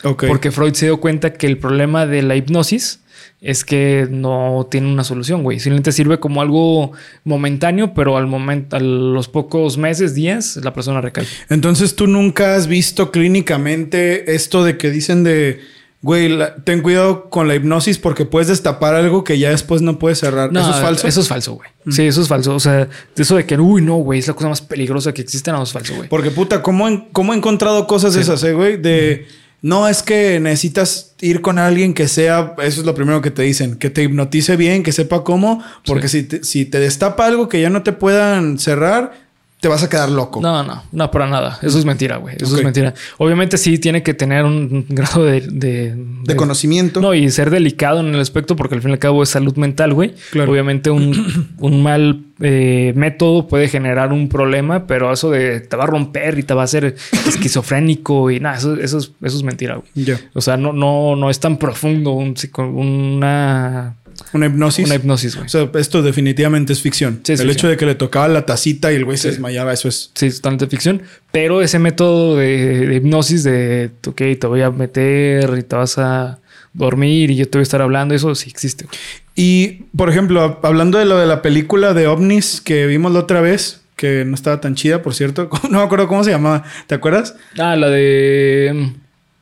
Porque Freud se dio cuenta que el problema de la hipnosis es que no tiene una solución, güey. Simplemente sirve como algo momentáneo, pero al momento, a los pocos meses, días, la persona recae. Entonces, ¿tú nunca has visto clínicamente esto de que dicen de... Güey, la, ten cuidado con la hipnosis porque puedes destapar algo que ya después no puedes cerrar. No, ¿Eso es falso? Eso es falso, güey. Mm. Sí, eso es falso. O sea, eso de que, uy, no, güey, es la cosa más peligrosa que existe, no es falso, güey. Porque, puta, ¿cómo, en, cómo he encontrado cosas sí. esas, eh, güey? De... Mm. No, es que necesitas ir con alguien que sea, eso es lo primero que te dicen, que te hipnotice bien, que sepa cómo, porque sí. si, te, si te destapa algo que ya no te puedan cerrar, te vas a quedar loco. No, no, no, para nada. Eso es mentira, güey. Eso okay. es mentira. Obviamente sí tiene que tener un grado de, de, conocimiento. No, y ser delicado en el aspecto, porque al fin y al cabo es salud mental, güey. Claro. Obviamente un, un mal eh, método puede generar un problema, pero eso de te va a romper y te va a hacer esquizofrénico y nada, eso, eso, es, eso es mentira, güey. Yeah. O sea, no, no, no es tan profundo un, una una hipnosis. Una hipnosis, güey. O sea, esto definitivamente es ficción. Sí, es el ficción. hecho de que le tocaba la tacita y el güey Sí. se desmayaba, eso es. Sí, totalmente ficción. Pero ese método de, de hipnosis de, ok, te voy a meter y te vas a dormir y yo te voy a estar hablando, eso sí existe. güey. Y, por ejemplo, hablando de lo de la película de ovnis que vimos la otra vez, que no estaba tan chida, por cierto. No me acuerdo cómo se llamaba. ¿Te acuerdas? Ah, la de...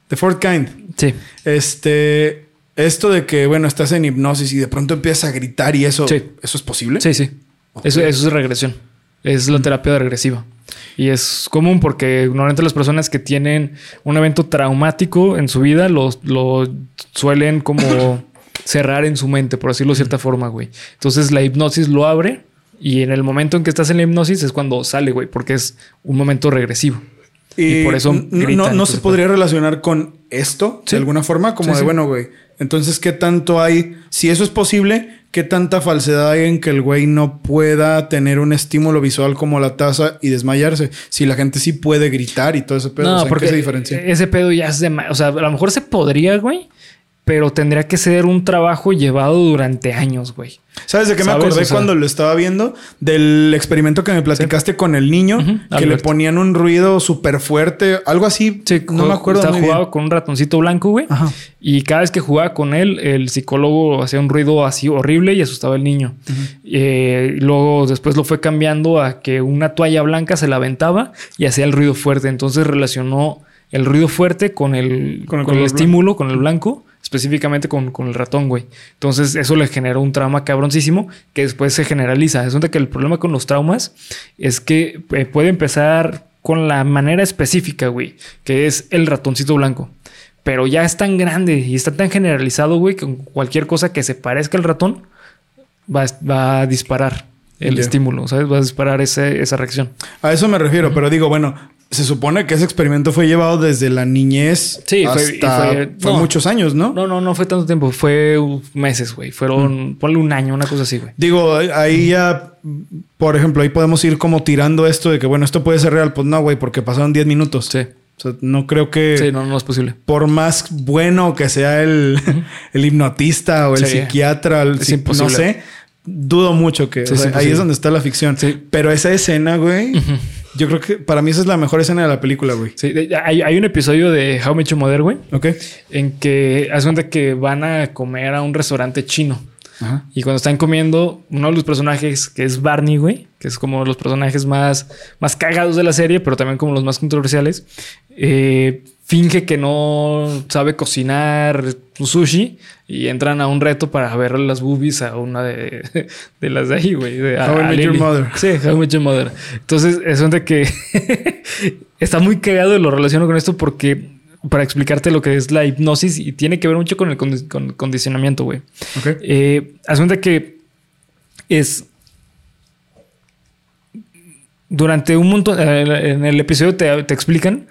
The Fourth Kind. Sí. Este... Esto de que, bueno, estás en hipnosis y de pronto empiezas a gritar y eso... Sí. ¿Eso es posible? Sí, sí. Okay. Eso, eso es regresión. Es la terapia regresiva. Y es común porque normalmente las personas que tienen un evento traumático en su vida lo, lo suelen como cerrar en su mente, por decirlo de cierta forma, güey. Entonces la hipnosis lo abre y en el momento en que estás en la hipnosis es cuando sale, güey, porque es un momento regresivo. Y, Y por eso no, gritan, no, se podría relacionar con esto Sí. de alguna forma, como Sí, de bueno, güey. Entonces, ¿qué tanto hay? Si eso es posible, ¿qué tanta falsedad hay en que el güey no pueda tener un estímulo visual como la taza y desmayarse? Si la gente sí puede gritar y todo ese pedo, No, o sea, ¿en porque qué se diferencia? ese pedo ya es de... O sea, a lo mejor se podría, güey, pero tendría que ser un trabajo llevado durante años, güey. ¿Sabes de qué me acordé O sea- cuando lo estaba viendo? Del experimento que me platicaste con el niño, que le ponían un ruido súper fuerte, algo así. Sí, no me acuerdo Estaba bien. jugado con un ratoncito blanco, güey. Ajá. Y cada vez que jugaba con él, el psicólogo hacía un ruido así horrible y asustaba al niño. Eh, y luego después lo fue cambiando a que una toalla blanca se la aventaba y hacía el ruido fuerte. Entonces relacionó el ruido fuerte con el, Con el con el color estímulo, con el blanco, específicamente con, con el ratón, güey. Entonces eso le generó un trauma cabroncísimo que después se generaliza. Es donde que el problema con los traumas es que eh, puede empezar con la manera específica, güey, que es el ratoncito blanco. Pero ya es tan grande y está tan generalizado, güey, que cualquier cosa que se parezca al ratón va, a- va a disparar el estímulo, ¿sabes? Va a disparar ese- esa reacción. A eso me refiero, pero digo, bueno, se supone que ese experimento fue llevado desde la niñez Sí, fue- hasta fue- fue no. muchos años, ¿no? No, no, no fue tanto tiempo, fue meses, güey. Fueron, ponle un año, una cosa así, güey. Digo, ahí ya, por ejemplo, ahí podemos ir como tirando esto de que, bueno, esto puede ser real. Pues no, güey, porque pasaron 10 minutos. Sí. O sea, no creo que Sí, no, no es posible. por más bueno que sea el, el hipnotista o el Sí. psiquiatra, el Es imposible. no sé, dudo mucho que Sí, o es sea, ahí es donde está la ficción. Sí. Pero esa escena, güey, yo creo que para mí esa es la mejor escena de la película, güey. Sí, hay, hay un episodio de How Your Mother, güey, ¿Ok? en que hace cuenta que van a comer a un restaurante chino. Ajá. Y cuando están comiendo, uno de los personajes, que es Barney, güey, que es como los personajes más, más cagados de la serie, pero también como los más controversiales, eh, finge que no sabe cocinar sushi y entran a un reto para ver las boobies a una de, de las de ahí, güey. How I Met Your. Mother. Sí, How I Met Your Mother. Entonces, es donde que está muy cagado y lo relaciono con esto porque para explicarte lo que es la hipnosis y tiene que ver mucho con el condi- con condicionamiento, güey. Ok. Eh, cuenta que es. Durante un montón. eh, En el episodio te, te explican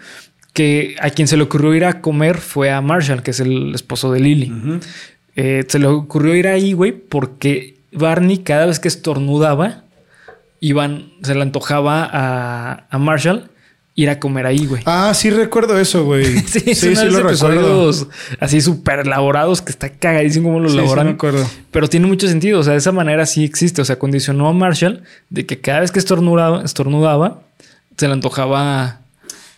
que a quien se le ocurrió ir a comer fue a Marshall, que es el esposo de Lily. Eh, se le ocurrió ir ahí, güey, porque Barney, cada vez que estornudaba, iban, se le antojaba a, a Marshall ir a comer ahí, güey. Ah, sí recuerdo eso, güey. Sí, sí, sí, de lo recuerdo. episodios así súper elaborados que está cagadísimo cómo lo Sí, sí, elaboran. me acuerdo. Pero tiene mucho sentido. O sea, de esa manera sí existe. O sea, condicionó a Marshall de que cada vez que estornudaba, estornudaba se le antojaba.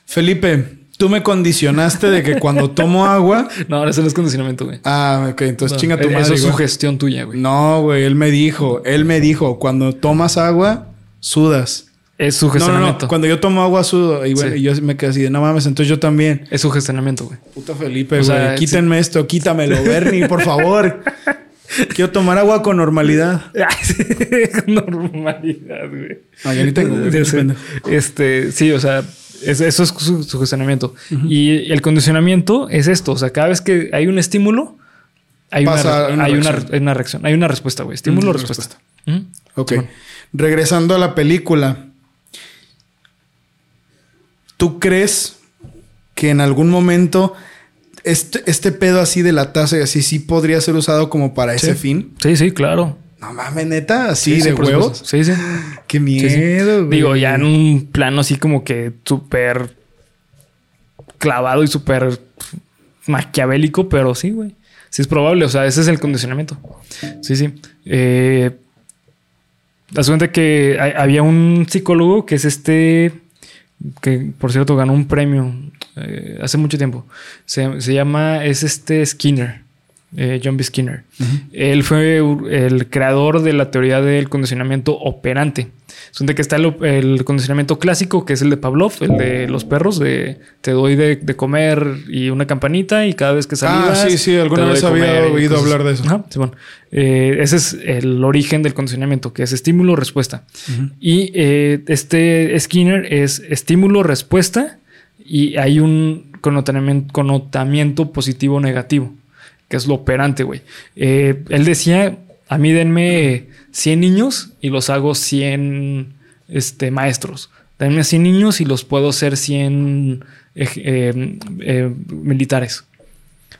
Felipe, tú me condicionaste de que cuando tomo agua. No, eso no es condicionamiento, güey. Ah, ok, entonces No, chinga tu eso madre. es güey. sugestión tuya, güey. No, güey, él me dijo, él me dijo, cuando tomas agua, sudas. Es No, no, sugestionamiento. no, cuando yo tomo agua, sudo. Y, bueno, Sí. y yo me quedé así de, no mames, entonces yo también. Es sugestionamiento, güey. Puta Felipe, O güey, quítenme esto, quítamelo, Bernie, por favor. Quiero tomar agua con normalidad. Normalidad, güey. Ah, ya ni tengo, güey. Este, sí, o sea, es- eso es su- sugestionamiento. Y el condicionamiento es esto. O sea, cada vez que hay un estímulo, hay, Pasa una, una hay, una, reacción. hay una reacción. Hay una respuesta, güey. Estímulo, respuesta. Ok. Bueno. Regresando a la película. ¿Tú crees que en algún momento este, este pedo así de la taza y así sí podría ser usado como para ese fin? Sí, sí, claro. No mames, neta, así Sí, de huevos. Sí, sí. Qué Sí, sí. miedo. Digo, ya en un plano así como que súper clavado y súper maquiavélico, pero sí, güey. Sí es probable, o sea, ese es el condicionamiento. Sí, sí. Eh, das cuenta que hay- había un psicólogo que es este, que por cierto ganó un premio eh, hace mucho tiempo. Se, se llama, es este Skinner, eh, John B. Skinner. Él fue el creador de la teoría del condicionamiento operante. Son de que está el, el condicionamiento clásico, que es el de Pavlov, el de los perros, de te doy de, de comer y una campanita y cada vez que salivas... Ah, sí, sí, alguna vez había oído hablar de eso. Ajá, sí, bueno. Eh, ese es el origen del condicionamiento, que es estímulo-respuesta. Y eh, este Skinner es estímulo-respuesta y hay un connotamiento, connotamiento positivo-negativo, que es lo operante, güey. Eh, él decía, a mí denme 100 niños y los hago 100 este, maestros. Denme 100 niños y los puedo hacer 100 eh, eh, militares.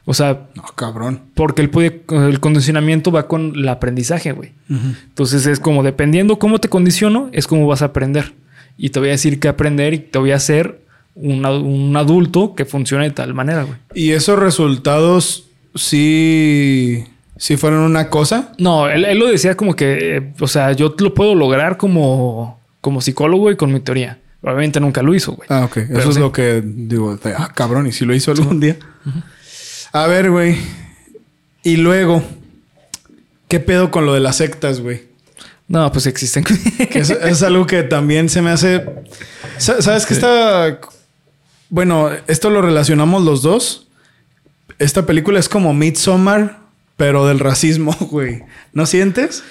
O sea, No, cabrón. porque el, puede- el condicionamiento va con el aprendizaje, güey. Entonces es como dependiendo cómo te condiciono, es como vas a aprender. Y te voy a decir qué aprender y te voy a hacer un, un adulto que funcione de tal manera, güey. ¿Y esos resultados sí, sí fueron una cosa? No, él, él lo decía como que, eh, o sea, yo lo puedo lograr como, como psicólogo y con mi teoría. Obviamente nunca lo hizo, güey. Ah, ok. Eso es sí. lo que digo. Ah, cabrón. ¿Y si lo hizo algún día? A ver, güey. Y luego, ¿qué pedo con lo de las sectas, güey? No, pues existen. Que es, es algo que también se me hace. Sa- ¿Sabes qué está? Bueno, esto lo relacionamos los dos. Esta película es como Midsommar, pero del racismo, güey. ¿No sientes?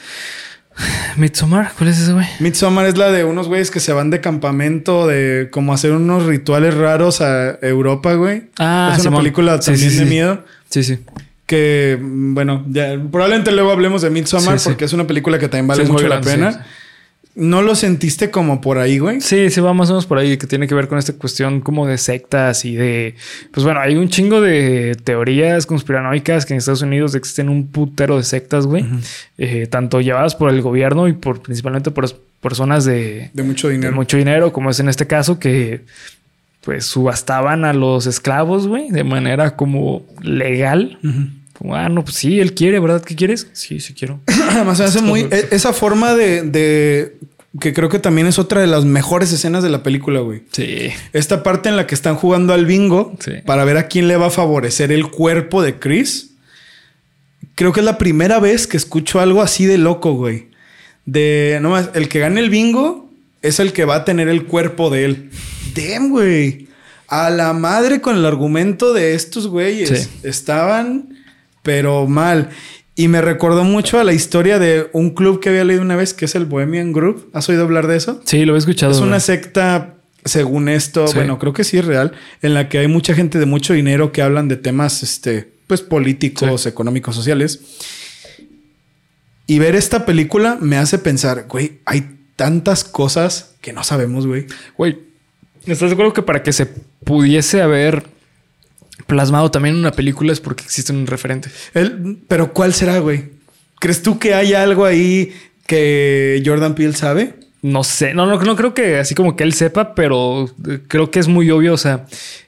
Midsommar, ¿cuál es ese, güey? Midsommar es la de unos güeyes que se van de campamento de como hacer unos rituales raros a Europa, güey. Ah, es una Simón. película también sí, de sí. miedo. Sí, sí. Que, mm, bueno, ya, probablemente luego hablemos de Midsommar porque es una película que también vale mucho la pena. ¿No lo sentiste como por ahí, güey? Sí, sí, va más o menos por ahí, que tiene que ver con esta cuestión como de sectas y de... Pues bueno, hay un chingo de teorías conspiranoicas que en Estados Unidos existen un putero de sectas, güey. Eh, tanto llevadas por el gobierno y por principalmente por personas de, De mucho de dinero. mucho dinero, como es en este caso, que pues subastaban a los esclavos, güey, de manera como legal. Como, ah, no, pues sí, él quiere, ¿verdad? ¿Qué quieres? Sí, sí quiero. Además, se hace muy. e- Esa forma de, de- Que creo que también es otra de las mejores escenas de la película, güey. Sí. Esta parte en la que están jugando al bingo Sí. para ver a quién le va a favorecer el cuerpo de Chris. Creo que es la primera vez que escucho algo así de loco, güey. De. No más, el que gane el bingo es el que va a tener el cuerpo de él. Damn, güey. A la madre con el argumento de estos güeyes. Sí. Estaban, pero mal. Y me recordó mucho a la historia de un club que había leído una vez, que es el Bohemian Group. ¿Has oído hablar de eso? Sí, lo he escuchado. Es una secta según esto, Sí. bueno, creo que sí es real, en la que hay mucha gente de mucho dinero que hablan de temas, este, pues políticos, Sí. económicos, sociales. Y ver esta película me hace pensar, güey, hay tantas cosas que no sabemos, güey. Güey, ¿estás de acuerdo que para que se pudiese haber plasmado también en una película es porque existe un referente? El- pero ¿cuál será, güey? ¿Crees tú que hay algo ahí que Jordan Peele sabe? No sé, no, no, no creo que así como que él sepa, pero eh, creo que es muy obvio. O sea,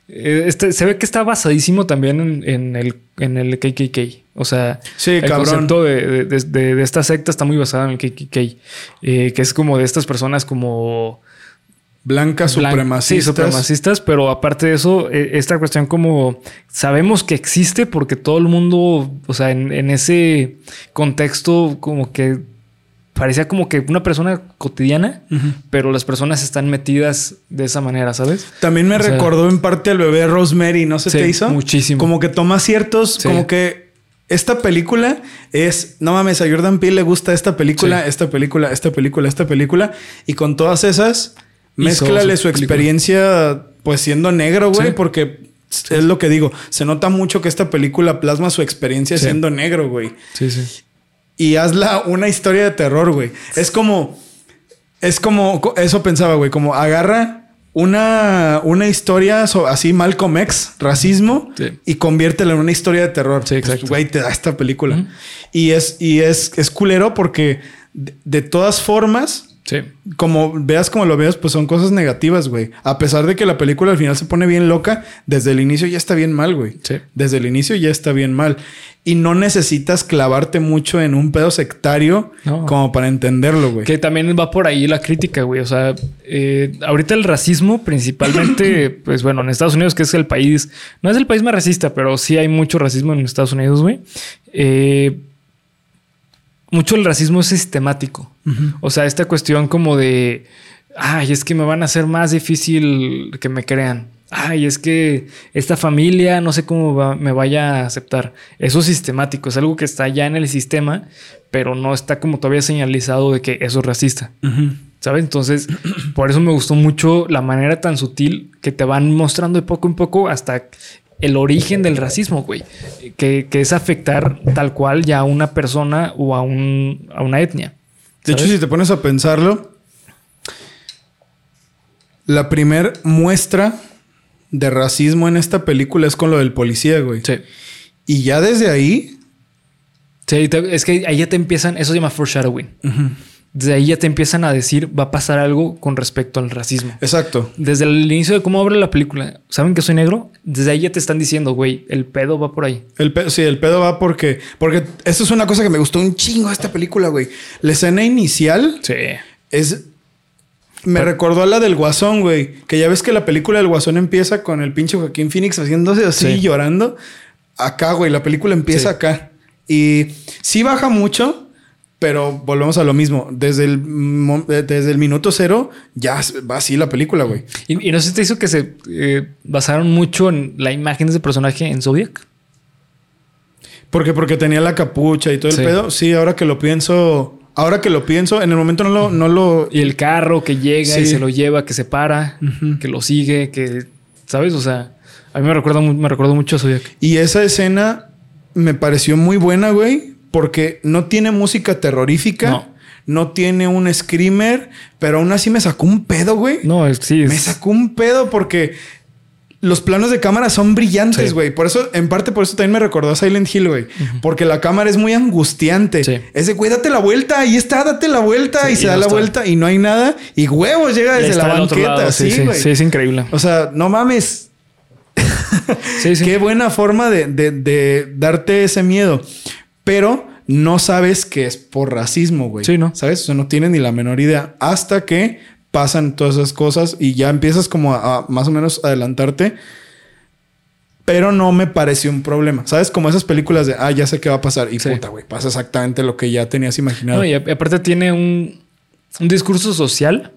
eh, este, se ve que está basadísimo también en, en el, en el KKK. O sea, Sí, el cabrón. concepto de, de- de- de- de esta secta está muy basado en el KKK, eh, que es como de estas personas como Blancas blan- supremacistas. Sí, supremacistas, pero aparte de eso, eh, esta cuestión como sabemos que existe porque todo el mundo, o sea, en, en ese contexto como que parecía como que una persona cotidiana, pero las personas están metidas de esa manera, ¿sabes? También me O sea- recordó en parte al bebé Rosemary, ¿no se Sí, te hizo? muchísimo. Como que toma ciertos, Sí. como que esta película es, no mames, a Jordan Peele le gusta esta película, Sí. esta película, esta película, esta película, y con todas esas, mézclale su su experiencia, pues siendo negro, güey, Sí. porque es lo que digo, se nota mucho que esta película plasma su experiencia Sí. siendo negro, güey. Sí, sí. Y hazla una historia de terror, güey. Es como. Es como. co- Eso pensaba, güey. Como agarra una, una historia so- así, Malcolm X, racismo, Sí. y conviértela en una historia de terror. Sí, Pues, exacto. Güey, te da esta película. Y es, y es, es culero porque de, de todas formas. Sí. Como veas como lo veas, pues son cosas negativas, güey. A pesar de que la película al final se pone bien loca, desde el inicio ya está bien mal, güey. Sí. Desde el inicio ya está bien mal. Y no necesitas clavarte mucho en un pedo sectario No. como para entenderlo, güey. Que también va por ahí la crítica, güey. O sea, eh, ahorita el racismo, principalmente, pues bueno, en Estados Unidos, que es el país, no es el país más racista, pero sí hay mucho racismo en Estados Unidos, güey. Eh, mucho el racismo es sistemático. O sea, esta cuestión como de, ay, es que me van a hacer más difícil que me crean. Ay, es que esta familia no sé cómo va- me vaya a aceptar. Eso es sistemático, es algo que está ya en el sistema, pero no está como todavía señalizado de que eso es racista. ¿Sabes? Entonces, por eso me gustó mucho la manera tan sutil que te van mostrando de poco en poco hasta el origen del racismo, güey. Que, que es afectar tal cual ya a una persona o a, un, a una etnia. De hecho, si te pones a pensarlo, la primer muestra de racismo en esta película es con lo del policía, güey. Sí. Y ya desde ahí. Sí, es que ahí ya te empiezan, eso se llama foreshadowing. Desde ahí ya te empiezan a decir, va a pasar algo con respecto al racismo. Exacto. Desde el inicio de cómo abre la película, ¿saben que soy negro? Desde ahí ya te están diciendo, güey, el pedo va por ahí. El pedo, sí, el pedo va porque. Porque esto es una cosa que me gustó un chingo de esta película, güey. La escena inicial Sí. es. Me recordó a la del Guasón, güey. Que ya ves que la película del Guasón empieza con el pinche Joaquín Phoenix haciéndose así, Sí. llorando. Acá, güey, la película empieza Sí. acá. Y sí baja mucho, pero volvemos a lo mismo. Desde el, eh, desde el minuto cero ya va así la película, güey. Y, y no sé si te hizo que se eh, basaron mucho en la imagen de ese personaje en Zodiac. Porque, porque tenía la capucha y todo el Sí. pedo. Sí, ahora que lo pienso. Ahora que lo pienso, en el momento no lo, no lo, Y el carro que llega y se lo lleva, que se para, que lo sigue, que, ¿sabes? O sea, a mí me recuerda, me recuerda mucho a Zodiac. Y esa escena me pareció muy buena, güey, porque no tiene música terrorífica, no, No. tiene un screamer, pero aún así me sacó un pedo, güey. No, es- sí, Me sacó un pedo porque los planos de cámara son brillantes, Sí. güey. Por eso, en parte por eso también me recordó a Silent Hill, güey. Porque la cámara es muy angustiante. Sí. Es de, güey, date la vuelta, ahí está, date la vuelta. Sí, y y se da no la está. vuelta y no hay nada. Y huevos llega desde la banqueta. lado, sí, sí, sí, güey. sí, es increíble. O sea, no mames. Sí, sí. Qué buena forma de, de- de darte ese miedo. Pero no sabes que es por racismo, güey. Sí, ¿no? ¿Sabes? O sea, no tienes ni la menor idea. Hasta que pasan todas esas cosas y ya empiezas como a, a más o menos adelantarte. Pero no me pareció un problema. ¿Sabes? Como esas películas de, ah, ya sé qué va a pasar. Y Sí. puta, güey, pasa exactamente lo que ya tenías imaginado. No, y aparte tiene un, un discurso social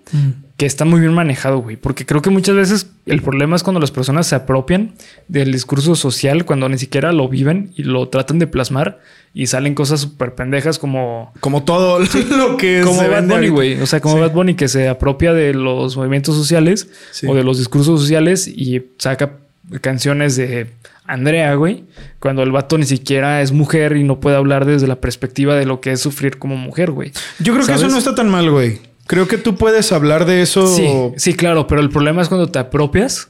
que está muy bien manejado, güey. Porque creo que muchas veces El problema es cuando las personas se apropian del discurso social cuando ni siquiera lo viven y lo tratan de plasmar y salen cosas súper pendejas como... Como todo lo que Como se Bad Bunny, güey. O sea, como Sí. Bad Bunny que se apropia de los movimientos sociales Sí. o de los discursos sociales y saca canciones de Andrea, güey. Cuando el vato ni siquiera es mujer y no puede hablar desde la perspectiva de lo que es sufrir como mujer, güey. Yo creo que eso no está tan mal, güey. Creo que tú puedes hablar de eso. Sí, sí, claro, pero el problema es cuando te apropias,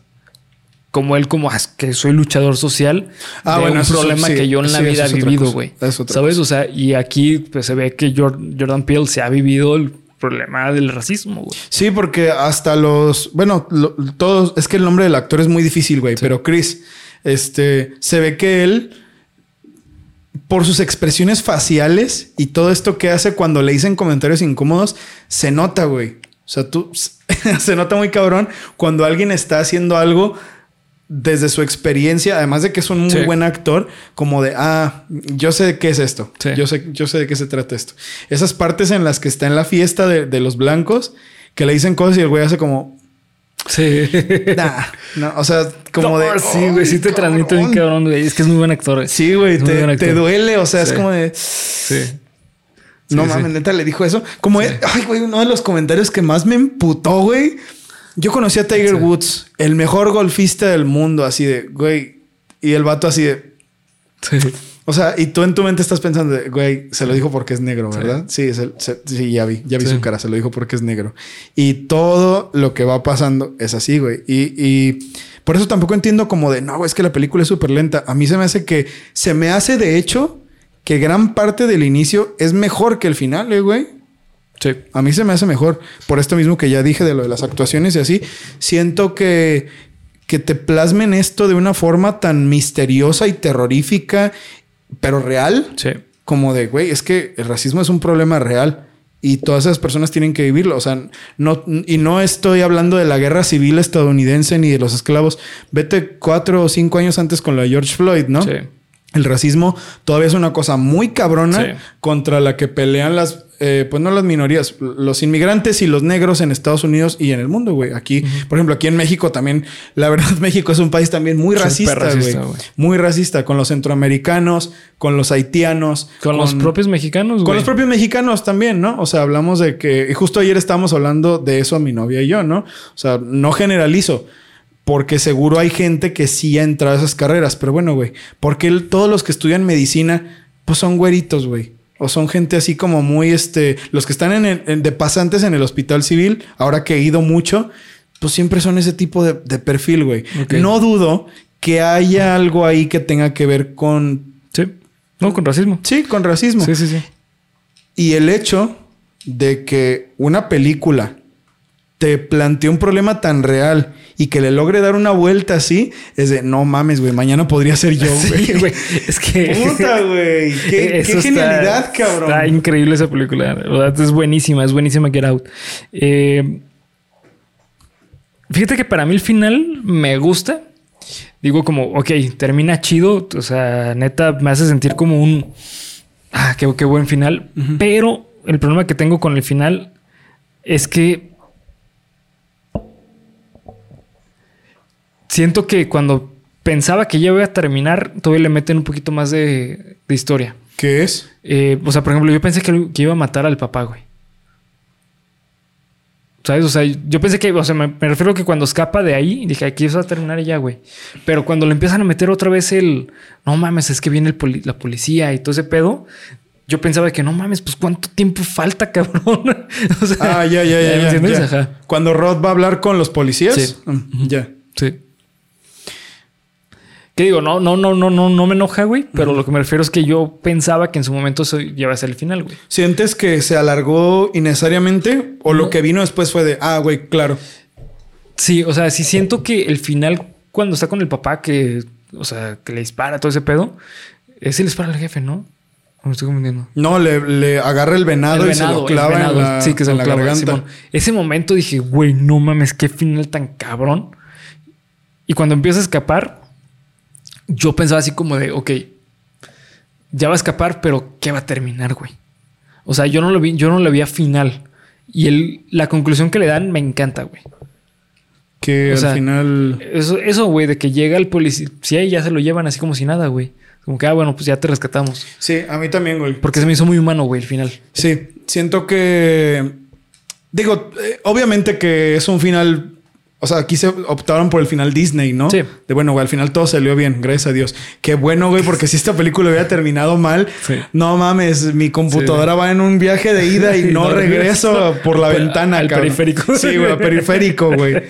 como él, como "Ah, que soy luchador social, Ah, de bueno, un eso problema sí, que yo en la sí, vida he vivido, güey. ¿Sabes? O sea, y aquí pues, se ve que Jor- Jordan Peele se ha vivido el problema del racismo, güey. Sí, porque hasta los. Bueno, lo- todos. Es que el nombre del actor es muy difícil, güey. Pero Chris, este. Se ve que él. Por sus expresiones faciales y todo esto que hace cuando le dicen comentarios incómodos, se nota, güey. O sea, tú. se nota muy cabrón cuando alguien está haciendo algo desde su experiencia, además de que es un muy Sí. buen actor, como de, ah, yo sé de qué es esto. Sí. Yo, sé, yo sé de qué se trata esto. Esas partes en las que está en la fiesta de, de los blancos, que le dicen cosas y el güey hace como, Sí. nah, no, o sea, como de... sí, güey, sí te "Ay, transmite bien cabrón, güey. Es que es muy buen actor. güey. Sí, güey, te, te duele, o sea, es como de... Sí. No Sí, mames, sí. neta le dijo eso. Como, ay, güey, uno de los comentarios que más me emputó, güey. Yo conocí a Tiger. Woods, el mejor golfista del mundo, así de, güey. Y el vato así de, Sí. O sea, y tú en tu mente estás pensando, güey, se lo dijo porque es negro, ¿verdad? Sí, se- se- sí, ya vi, ya vi Sí. su cara, se lo dijo porque es negro. Y todo lo que va pasando es así, güey. Y, y por eso tampoco entiendo como de, no, güey, es que la película es súper lenta. A mí se me hace que, se me hace de hecho que gran parte del inicio es mejor que el final, eh, güey. Sí. A mí se me hace mejor. Por esto mismo que ya dije de lo de las actuaciones y así. Siento que, que te plasmen esto de una forma tan misteriosa y terrorífica, pero real. Sí. Como de, güey, es que el racismo es un problema real. Y todas esas personas tienen que vivirlo. O sea, no, y no estoy hablando de la guerra civil estadounidense ni de los esclavos. Vete cuatro o cinco años antes con la de George Floyd, ¿no? Sí. El racismo todavía es una cosa muy cabrona Sí. contra la que pelean las, eh, pues no las minorías, los inmigrantes y los negros en Estados Unidos y en el mundo, güey. Aquí, por ejemplo, aquí en México también, la verdad, México es un país también muy racista, racista, güey. güey. Muy racista con los centroamericanos, con los haitianos, Con, los propios mexicanos, con güey. los propios mexicanos también, ¿no? O sea, hablamos de que, y justo ayer estábamos hablando de eso mi novia y yo, ¿no? O sea, no generalizo, porque seguro hay gente que sí ha entrado a esas carreras, pero bueno, güey, porque todos los que estudian medicina, pues son güeritos, güey. O son gente así como muy, este, los que están en el- en- de pasantes en el hospital civil, ahora que he ido mucho, pues siempre son ese tipo de, de perfil, güey. No dudo que haya algo ahí que tenga que ver con, Sí. No, con racismo. sí, con racismo. Sí, sí, sí. Y el hecho de que una película te plantee un problema tan real y que le logre dar una vuelta así, es de no mames, güey, mañana podría ser yo, güey. Sí. Es que. Puta, güey. Qué, qué está- genialidad, cabrón. Está increíble esa película. Verdad es buenísima, es buenísima Get Out. Eh, fíjate que para mí el final me gusta. Digo como, ok, termina chido. O sea, neta, me hace sentir como un... Ah, qué, qué buen final. Pero el problema que tengo con el final es que... Siento que cuando pensaba que ya iba a terminar, todavía le meten un poquito más de, de historia. ¿Qué es? Eh, o sea, por ejemplo, yo pensé que, que iba a matar al papá, güey. ¿Sabes? O sea, yo pensé que, o sea, me, me refiero a que cuando escapa de ahí, dije, aquí eso va a terminar ya, güey. Pero cuando le empiezan a meter otra vez el, no mames, es que viene el poli- la policía y todo ese pedo, yo pensaba que no mames, pues cuánto tiempo falta, cabrón. o sea, Ah, ya, ya, ya. ¿me ya, entiendes? ya. Ajá. Cuando Rod va a hablar con los policías. Sí. Mm, Ya. Sí. ¿Qué digo? No, no, no, no, no, no me enoja, güey. Pero lo que me refiero es que yo pensaba que en su momento eso iba a ser el final, güey. ¿Sientes que se alargó innecesariamente? ¿O lo que vino después fue de, ah, güey, claro? Sí, o sea, sí siento que el final, cuando está con el papá, que, o sea, que le dispara todo ese pedo, ese le dispara al jefe, ¿no? Me estoy confundiendo. No, le, le agarra el venado, El y se lo clava venado, en la, sí, que se en lo la clava, garganta. Simón. Ese momento dije, güey, no mames, qué final tan cabrón. Y cuando empieza a escapar, yo pensaba así como de, ok, ya va a escapar, pero ¿qué va a terminar, güey? O sea, yo no lo vi, yo no lo vi a final. Y el, la conclusión que le dan me encanta, güey. Que O al sea, final. Eso, eso, güey, de que llega el policía y ya se lo llevan así como si nada, güey. Como que, ah, bueno, pues ya te rescatamos. Sí, a mí también, güey. Porque se me hizo muy humano, güey, el final. Sí, siento que. Digo, eh, obviamente que es un final. O sea, aquí se optaron por el final Disney, ¿no? Sí. De bueno, güey, al final todo salió bien, gracias a Dios. Qué bueno, güey, porque si esta película hubiera terminado mal, Sí. no mames, mi computadora va en un viaje de ida y Y no, no regreso regreso. por la ventana, al cabrón. periférico. Sí, güey, periférico, güey.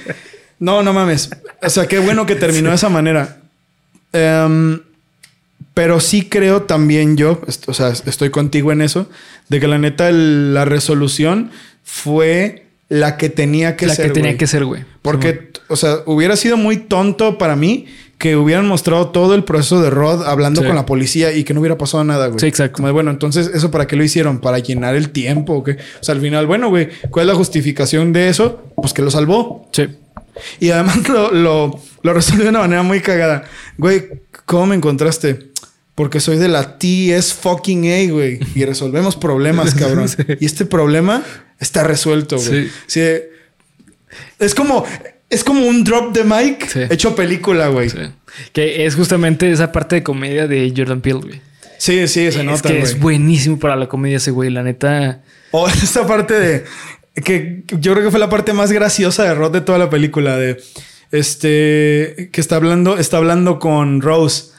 No, no mames. O sea, qué bueno que terminó de esa manera. Em, pero sí creo también yo, o sea, estoy contigo en eso, de que la neta el- la resolución fue la que tenía que la ser. que tenía que ser, güey. Porque, o sea, hubiera sido muy tonto para mí que hubieran mostrado todo el proceso de Rod hablando Sí. con la policía y que no hubiera pasado nada, güey. Sí, exacto. Como bueno, entonces, ¿eso para qué lo hicieron? ¿Para llenar el tiempo o qué? O sea, al final, bueno, güey, ¿cuál es la justificación de eso? Pues que lo salvó. Sí. Y además lo, lo, lo resolvió de una manera muy cagada. Güey, ¿cómo me encontraste? Porque soy de la TS fucking A, güey. Y resolvemos problemas, cabrón. Sí. Y este problema está resuelto, güey. Sí. Sí. Es como... Es como un drop de mic Sí. hecho película, güey. Sí, Sí. Que es justamente esa parte de comedia de Jordan Peele, güey. sí, se es nota, que es buenísimo para la comedia ese güey, la neta. O esta parte de... Que yo creo que fue la parte más graciosa de Rod de toda la película. De... Este... Que está hablando... Está hablando con Rose.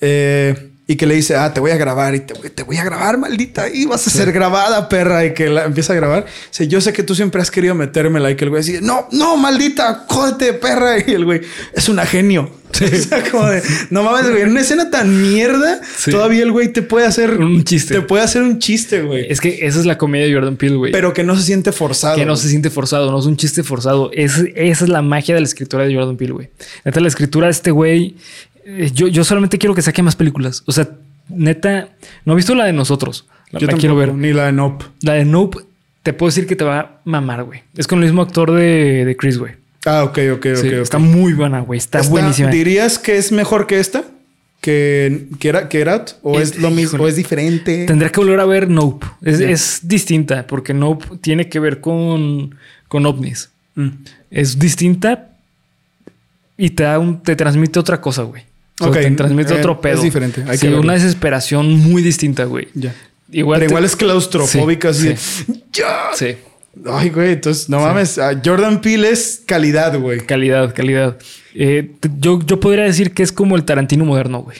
eh, y que le dice, ah, te voy a grabar y te voy, te voy a grabar, maldita, y vas a ser grabada, perra, y que la empieza a grabar. Dice, yo sé que tú siempre has querido metérmela y que el güey dice, no, no, maldita, jódete, perra. Y el güey es una genio. Sí. O sea, como de, no mames, güey, en una escena tan mierda, Sí. todavía el güey te puede hacer Un chiste. Te puede hacer un chiste, güey. Es que esa es la comedia de Jordan Peele, güey. Pero que no se siente forzado. que no güey. se siente forzado, no es un chiste forzado. Es, esa es la magia de la escritura de Jordan Peele, güey. Neta, la escritura de este güey. Eh, yo, yo solamente quiero que saque más películas. O sea, neta, no he visto la de nosotros. La, Yo la tampoco, quiero ver. Ni la de Nope. La de Nope, te puedo decir que te va a mamar, güey. Es con el mismo actor de, de Chris, güey. Ah, ok, ok, Sí, ok. Está muy buena, güey. Está, Está- buenísima. ¿Dirías que es mejor que esta? ¿Que, que, era, que Erat? ¿O es, Es- lo mismo? híjole. ¿O es diferente? Tendrá que volver a ver Nope. Es, es distinta porque Nope tiene que ver con, con ovnis. Mm. Es distinta y te da un, te transmite otra cosa, güey. Ok, te transmite eh, otro pedo. es diferente, hay Sí, que una desesperación muy distinta, güey. Ya. Igual, Pero te- igual es claustrofóbica, Sí, así. de, ¡Ya! Sí, Ay, güey, entonces no mames. Jordan Peele es calidad, güey. calidad, calidad. Eh, yo, yo podría decir que es como el Tarantino moderno, güey.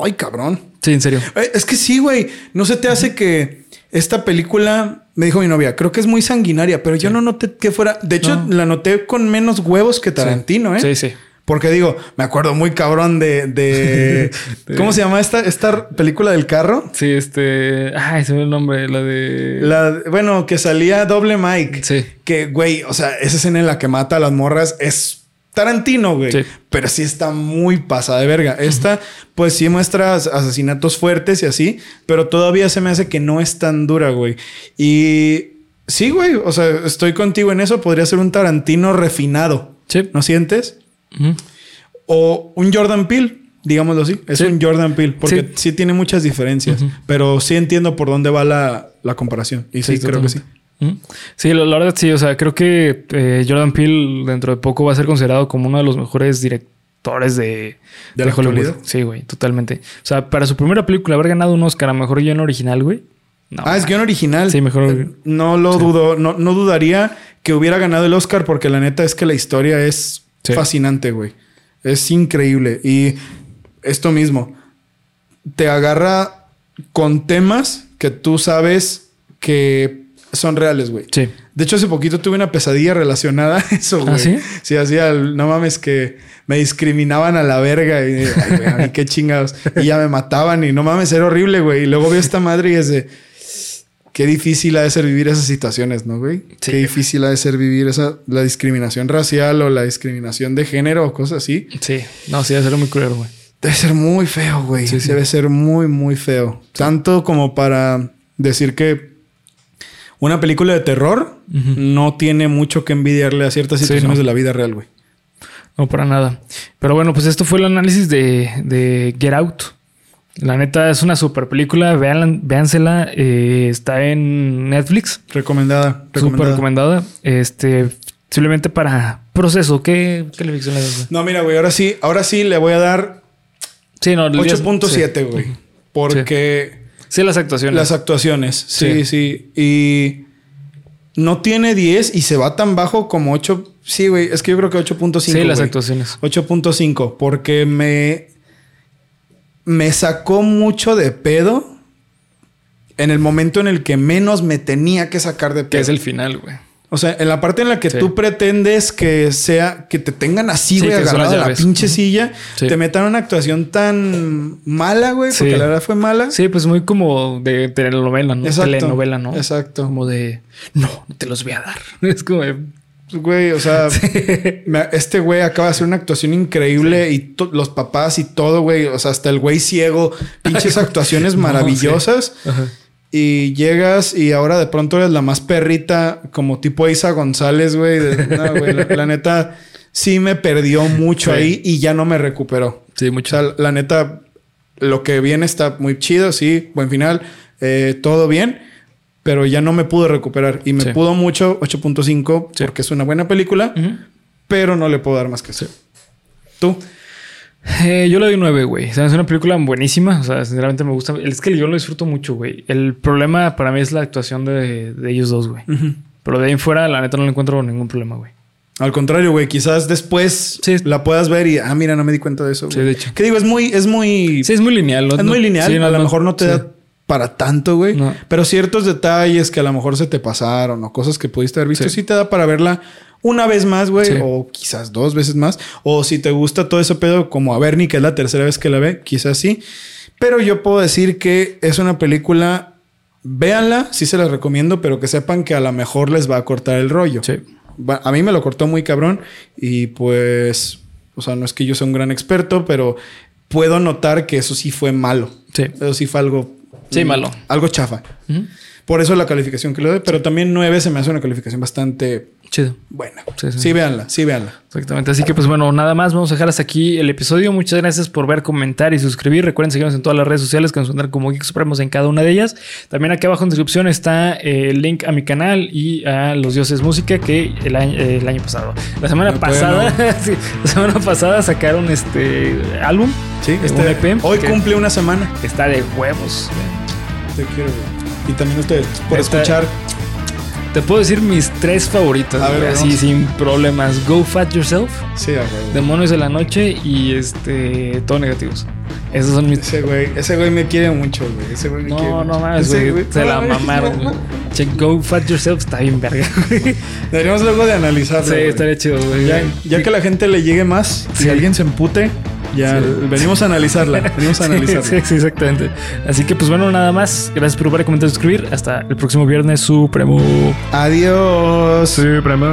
Ay, cabrón. Sí, en serio. Eh, Es que sí, güey. No se te hace que esta película, me dijo mi novia, creo que es muy sanguinaria, pero yo no noté que fuera. De hecho, No. la noté con menos huevos que Tarantino, ¿eh? Sí, sí. Porque digo, me acuerdo muy cabrón de. de- ¿Cómo se llama esta, esta película del carro? Sí, este. Ay, se me el nombre, la de. La, bueno, que salía doble Mike. Sí. Que, güey, o sea, esa escena en la que mata a las morras es Tarantino, güey. Sí. Pero sí está muy pasada de verga. Esta, pues sí muestra as- asesinatos fuertes y así, pero todavía se me hace que no es tan dura, güey. Y sí, güey, o sea, estoy contigo en eso. Podría ser un Tarantino refinado. Sí. ¿No sientes? O un Jordan Peele, digámoslo así. Es Sí. un Jordan Peele, porque Sí. sí, tiene muchas diferencias, pero sí entiendo por dónde va la, la comparación. Y sí, creo que sí. Sí, la, la verdad sí. O sea, creo que eh, Jordan Peele dentro de poco va a ser considerado como uno de los mejores directores de, ¿De la Hollywood. actualidad? Sí, güey, totalmente. O sea, para su primera película haber ganado un Oscar a mejor guion original, güey. No, ah, es guion original. Sí, mejor. Eh, No lo dudo, no, no dudaría que hubiera ganado el Oscar porque la neta es que la historia es Sí. fascinante, güey. Es increíble. Y esto mismo, te agarra con temas que tú sabes que son reales, güey. Sí. De hecho, hace poquito tuve una pesadilla relacionada a eso, güey. ¿Ah, sí? Sí, hacía, no mames, que me discriminaban a la verga y, ay, güey, qué chingados. Y ya me mataban y no mames, era horrible, güey. Y luego veo esta madre y es de, qué difícil ha de ser vivir esas situaciones, ¿no, güey? Sí. Qué difícil ha de ser vivir esa, la discriminación racial o la discriminación de género o cosas así. Sí. No, sí, a ser muy cruel, güey. Debe ser muy feo, güey. Sí, sí. Debe ser muy, muy feo. Tanto como para decir que una película de terror no tiene mucho que envidiarle a ciertas situaciones no. de la vida real, güey. No, para nada. Pero bueno, pues esto fue el análisis de, de Get Out. La neta es una super película. Véanla, véansela. Eh, está en Netflix. Recomendada. Recomendada. recomendada. Este, simplemente para, proceso, ¿qué calificación le das? güey? No, mira, güey, ahora sí, ahora sí le voy a dar Sí, no, el 10 8.7, sí. güey. Porque Sí, las actuaciones. las actuaciones, sí, sí, Y no tiene 10 y se va tan bajo como 8. Sí, güey, es que yo creo que 8.5. sí, las güey. actuaciones. 8.5, porque me, me sacó mucho de pedo en el momento en el que menos me tenía que sacar de pedo. Que es el final, güey. O sea, en la parte en la que Sí. tú pretendes que sea, que te tengan así, Sí, güey, agarrado a la pinche silla, Sí. te metan una actuación tan mala, güey, porque la verdad fue mala. Sí, pues muy como de telenovela, ¿no? Exacto. Telenovela, ¿no? Exacto. Como de, no, no te los voy a dar. Es como de, Güey, o sea, me- este güey acaba de hacer una actuación increíble y los papás y todo, güey, o sea, hasta el güey ciego, pinches actuaciones No, maravillosas. Y llegas y ahora de pronto eres la más perrita, como tipo Isa González, güey. de- No, güey, la, la neta sí me perdió mucho ahí y ya no me recuperó. Sí, O mucho. sea, la neta, lo que viene está muy chido, sí, buen final, eh, todo bien, pero ya no me pude recuperar. Y me Sí. pudo mucho 8.5 Sí. porque es una buena película, pero no le puedo dar más que eso. ¿Tú? Eh, yo le doy nueve, güey. O sea, es una película buenísima. O sea, sinceramente me gusta. Es que yo lo disfruto mucho, güey. El problema para mí es la actuación de, de ellos dos, güey. Pero de ahí en fuera, la neta, no le encuentro ningún problema, güey. Al contrario, güey, quizás después Sí. la puedas ver y, ah, mira, no me di cuenta de eso. Sí, de hecho. ¿Qué digo? Es muy, es muy, Sí, es muy lineal. ¿no? es muy lineal. sí, a lo mejor no te da para tanto, güey. No. Pero ciertos detalles que a lo mejor se te pasaron o cosas que pudiste haber visto, sí, Sí. te da para verla una vez más, güey, Sí. o quizás dos veces más. O si te gusta todo ese pedo, como a Bernie, que es la tercera vez que la ve, quizás sí. Pero yo puedo decir que es una película. Véanla, sí se las recomiendo, pero que sepan que a lo mejor les va a cortar el rollo. Sí. A mí me lo cortó muy cabrón y pues, o sea, no es que yo sea un gran experto, pero puedo notar que eso sí fue malo. Sí. Eso sí fue algo... Sí, malo. Algo chafa. Por eso la calificación que le doy, pero también 9 se me hace una calificación bastante Chido. buena. Sí, Sí, sí. véanla, sí, véanla. Exactamente. Así que, pues bueno, nada más. Vamos a dejar hasta aquí el episodio. Muchas gracias por ver, comentar y suscribir. Recuerden seguirnos en todas las redes sociales que nos encuentran como Geek Supremos en cada una de ellas. También aquí abajo en descripción está eh, el link a mi canal y a Los Dioses Música que el año, eh, el año pasado. La semana No, pasada, sí, la semana pasada sacaron este álbum. Sí, Un este, EP hoy cumple una semana. está de huevos. Te quiero, güey. Y también ustedes, por escuchar. Te puedo decir mis tres favoritas, A ver, güey, así sin problemas. Go Fat Yourself, Sí, a huevo. Demonios de la Noche y este todo negativos. Esos son mis Ese güey, ese güey me quiere mucho, güey. Ese güey me quiere No, no mames, güey. Se la no, mamaron, no, güey. Che, Go Fat Yourself está bien verga, güey. Deberíamos luego de analizarlo. Sí, güey. estaría chido, güey. Ya, ya que la gente le llegue más, si alguien se empute, ya Sí. venimos a analizarla. Venimos a Sí, analizarla. sí, sí, exactamente. Así que, pues bueno, nada más. Gracias por ver, comentar y suscribir. Hasta el próximo viernes supremo. Adiós. Supremo.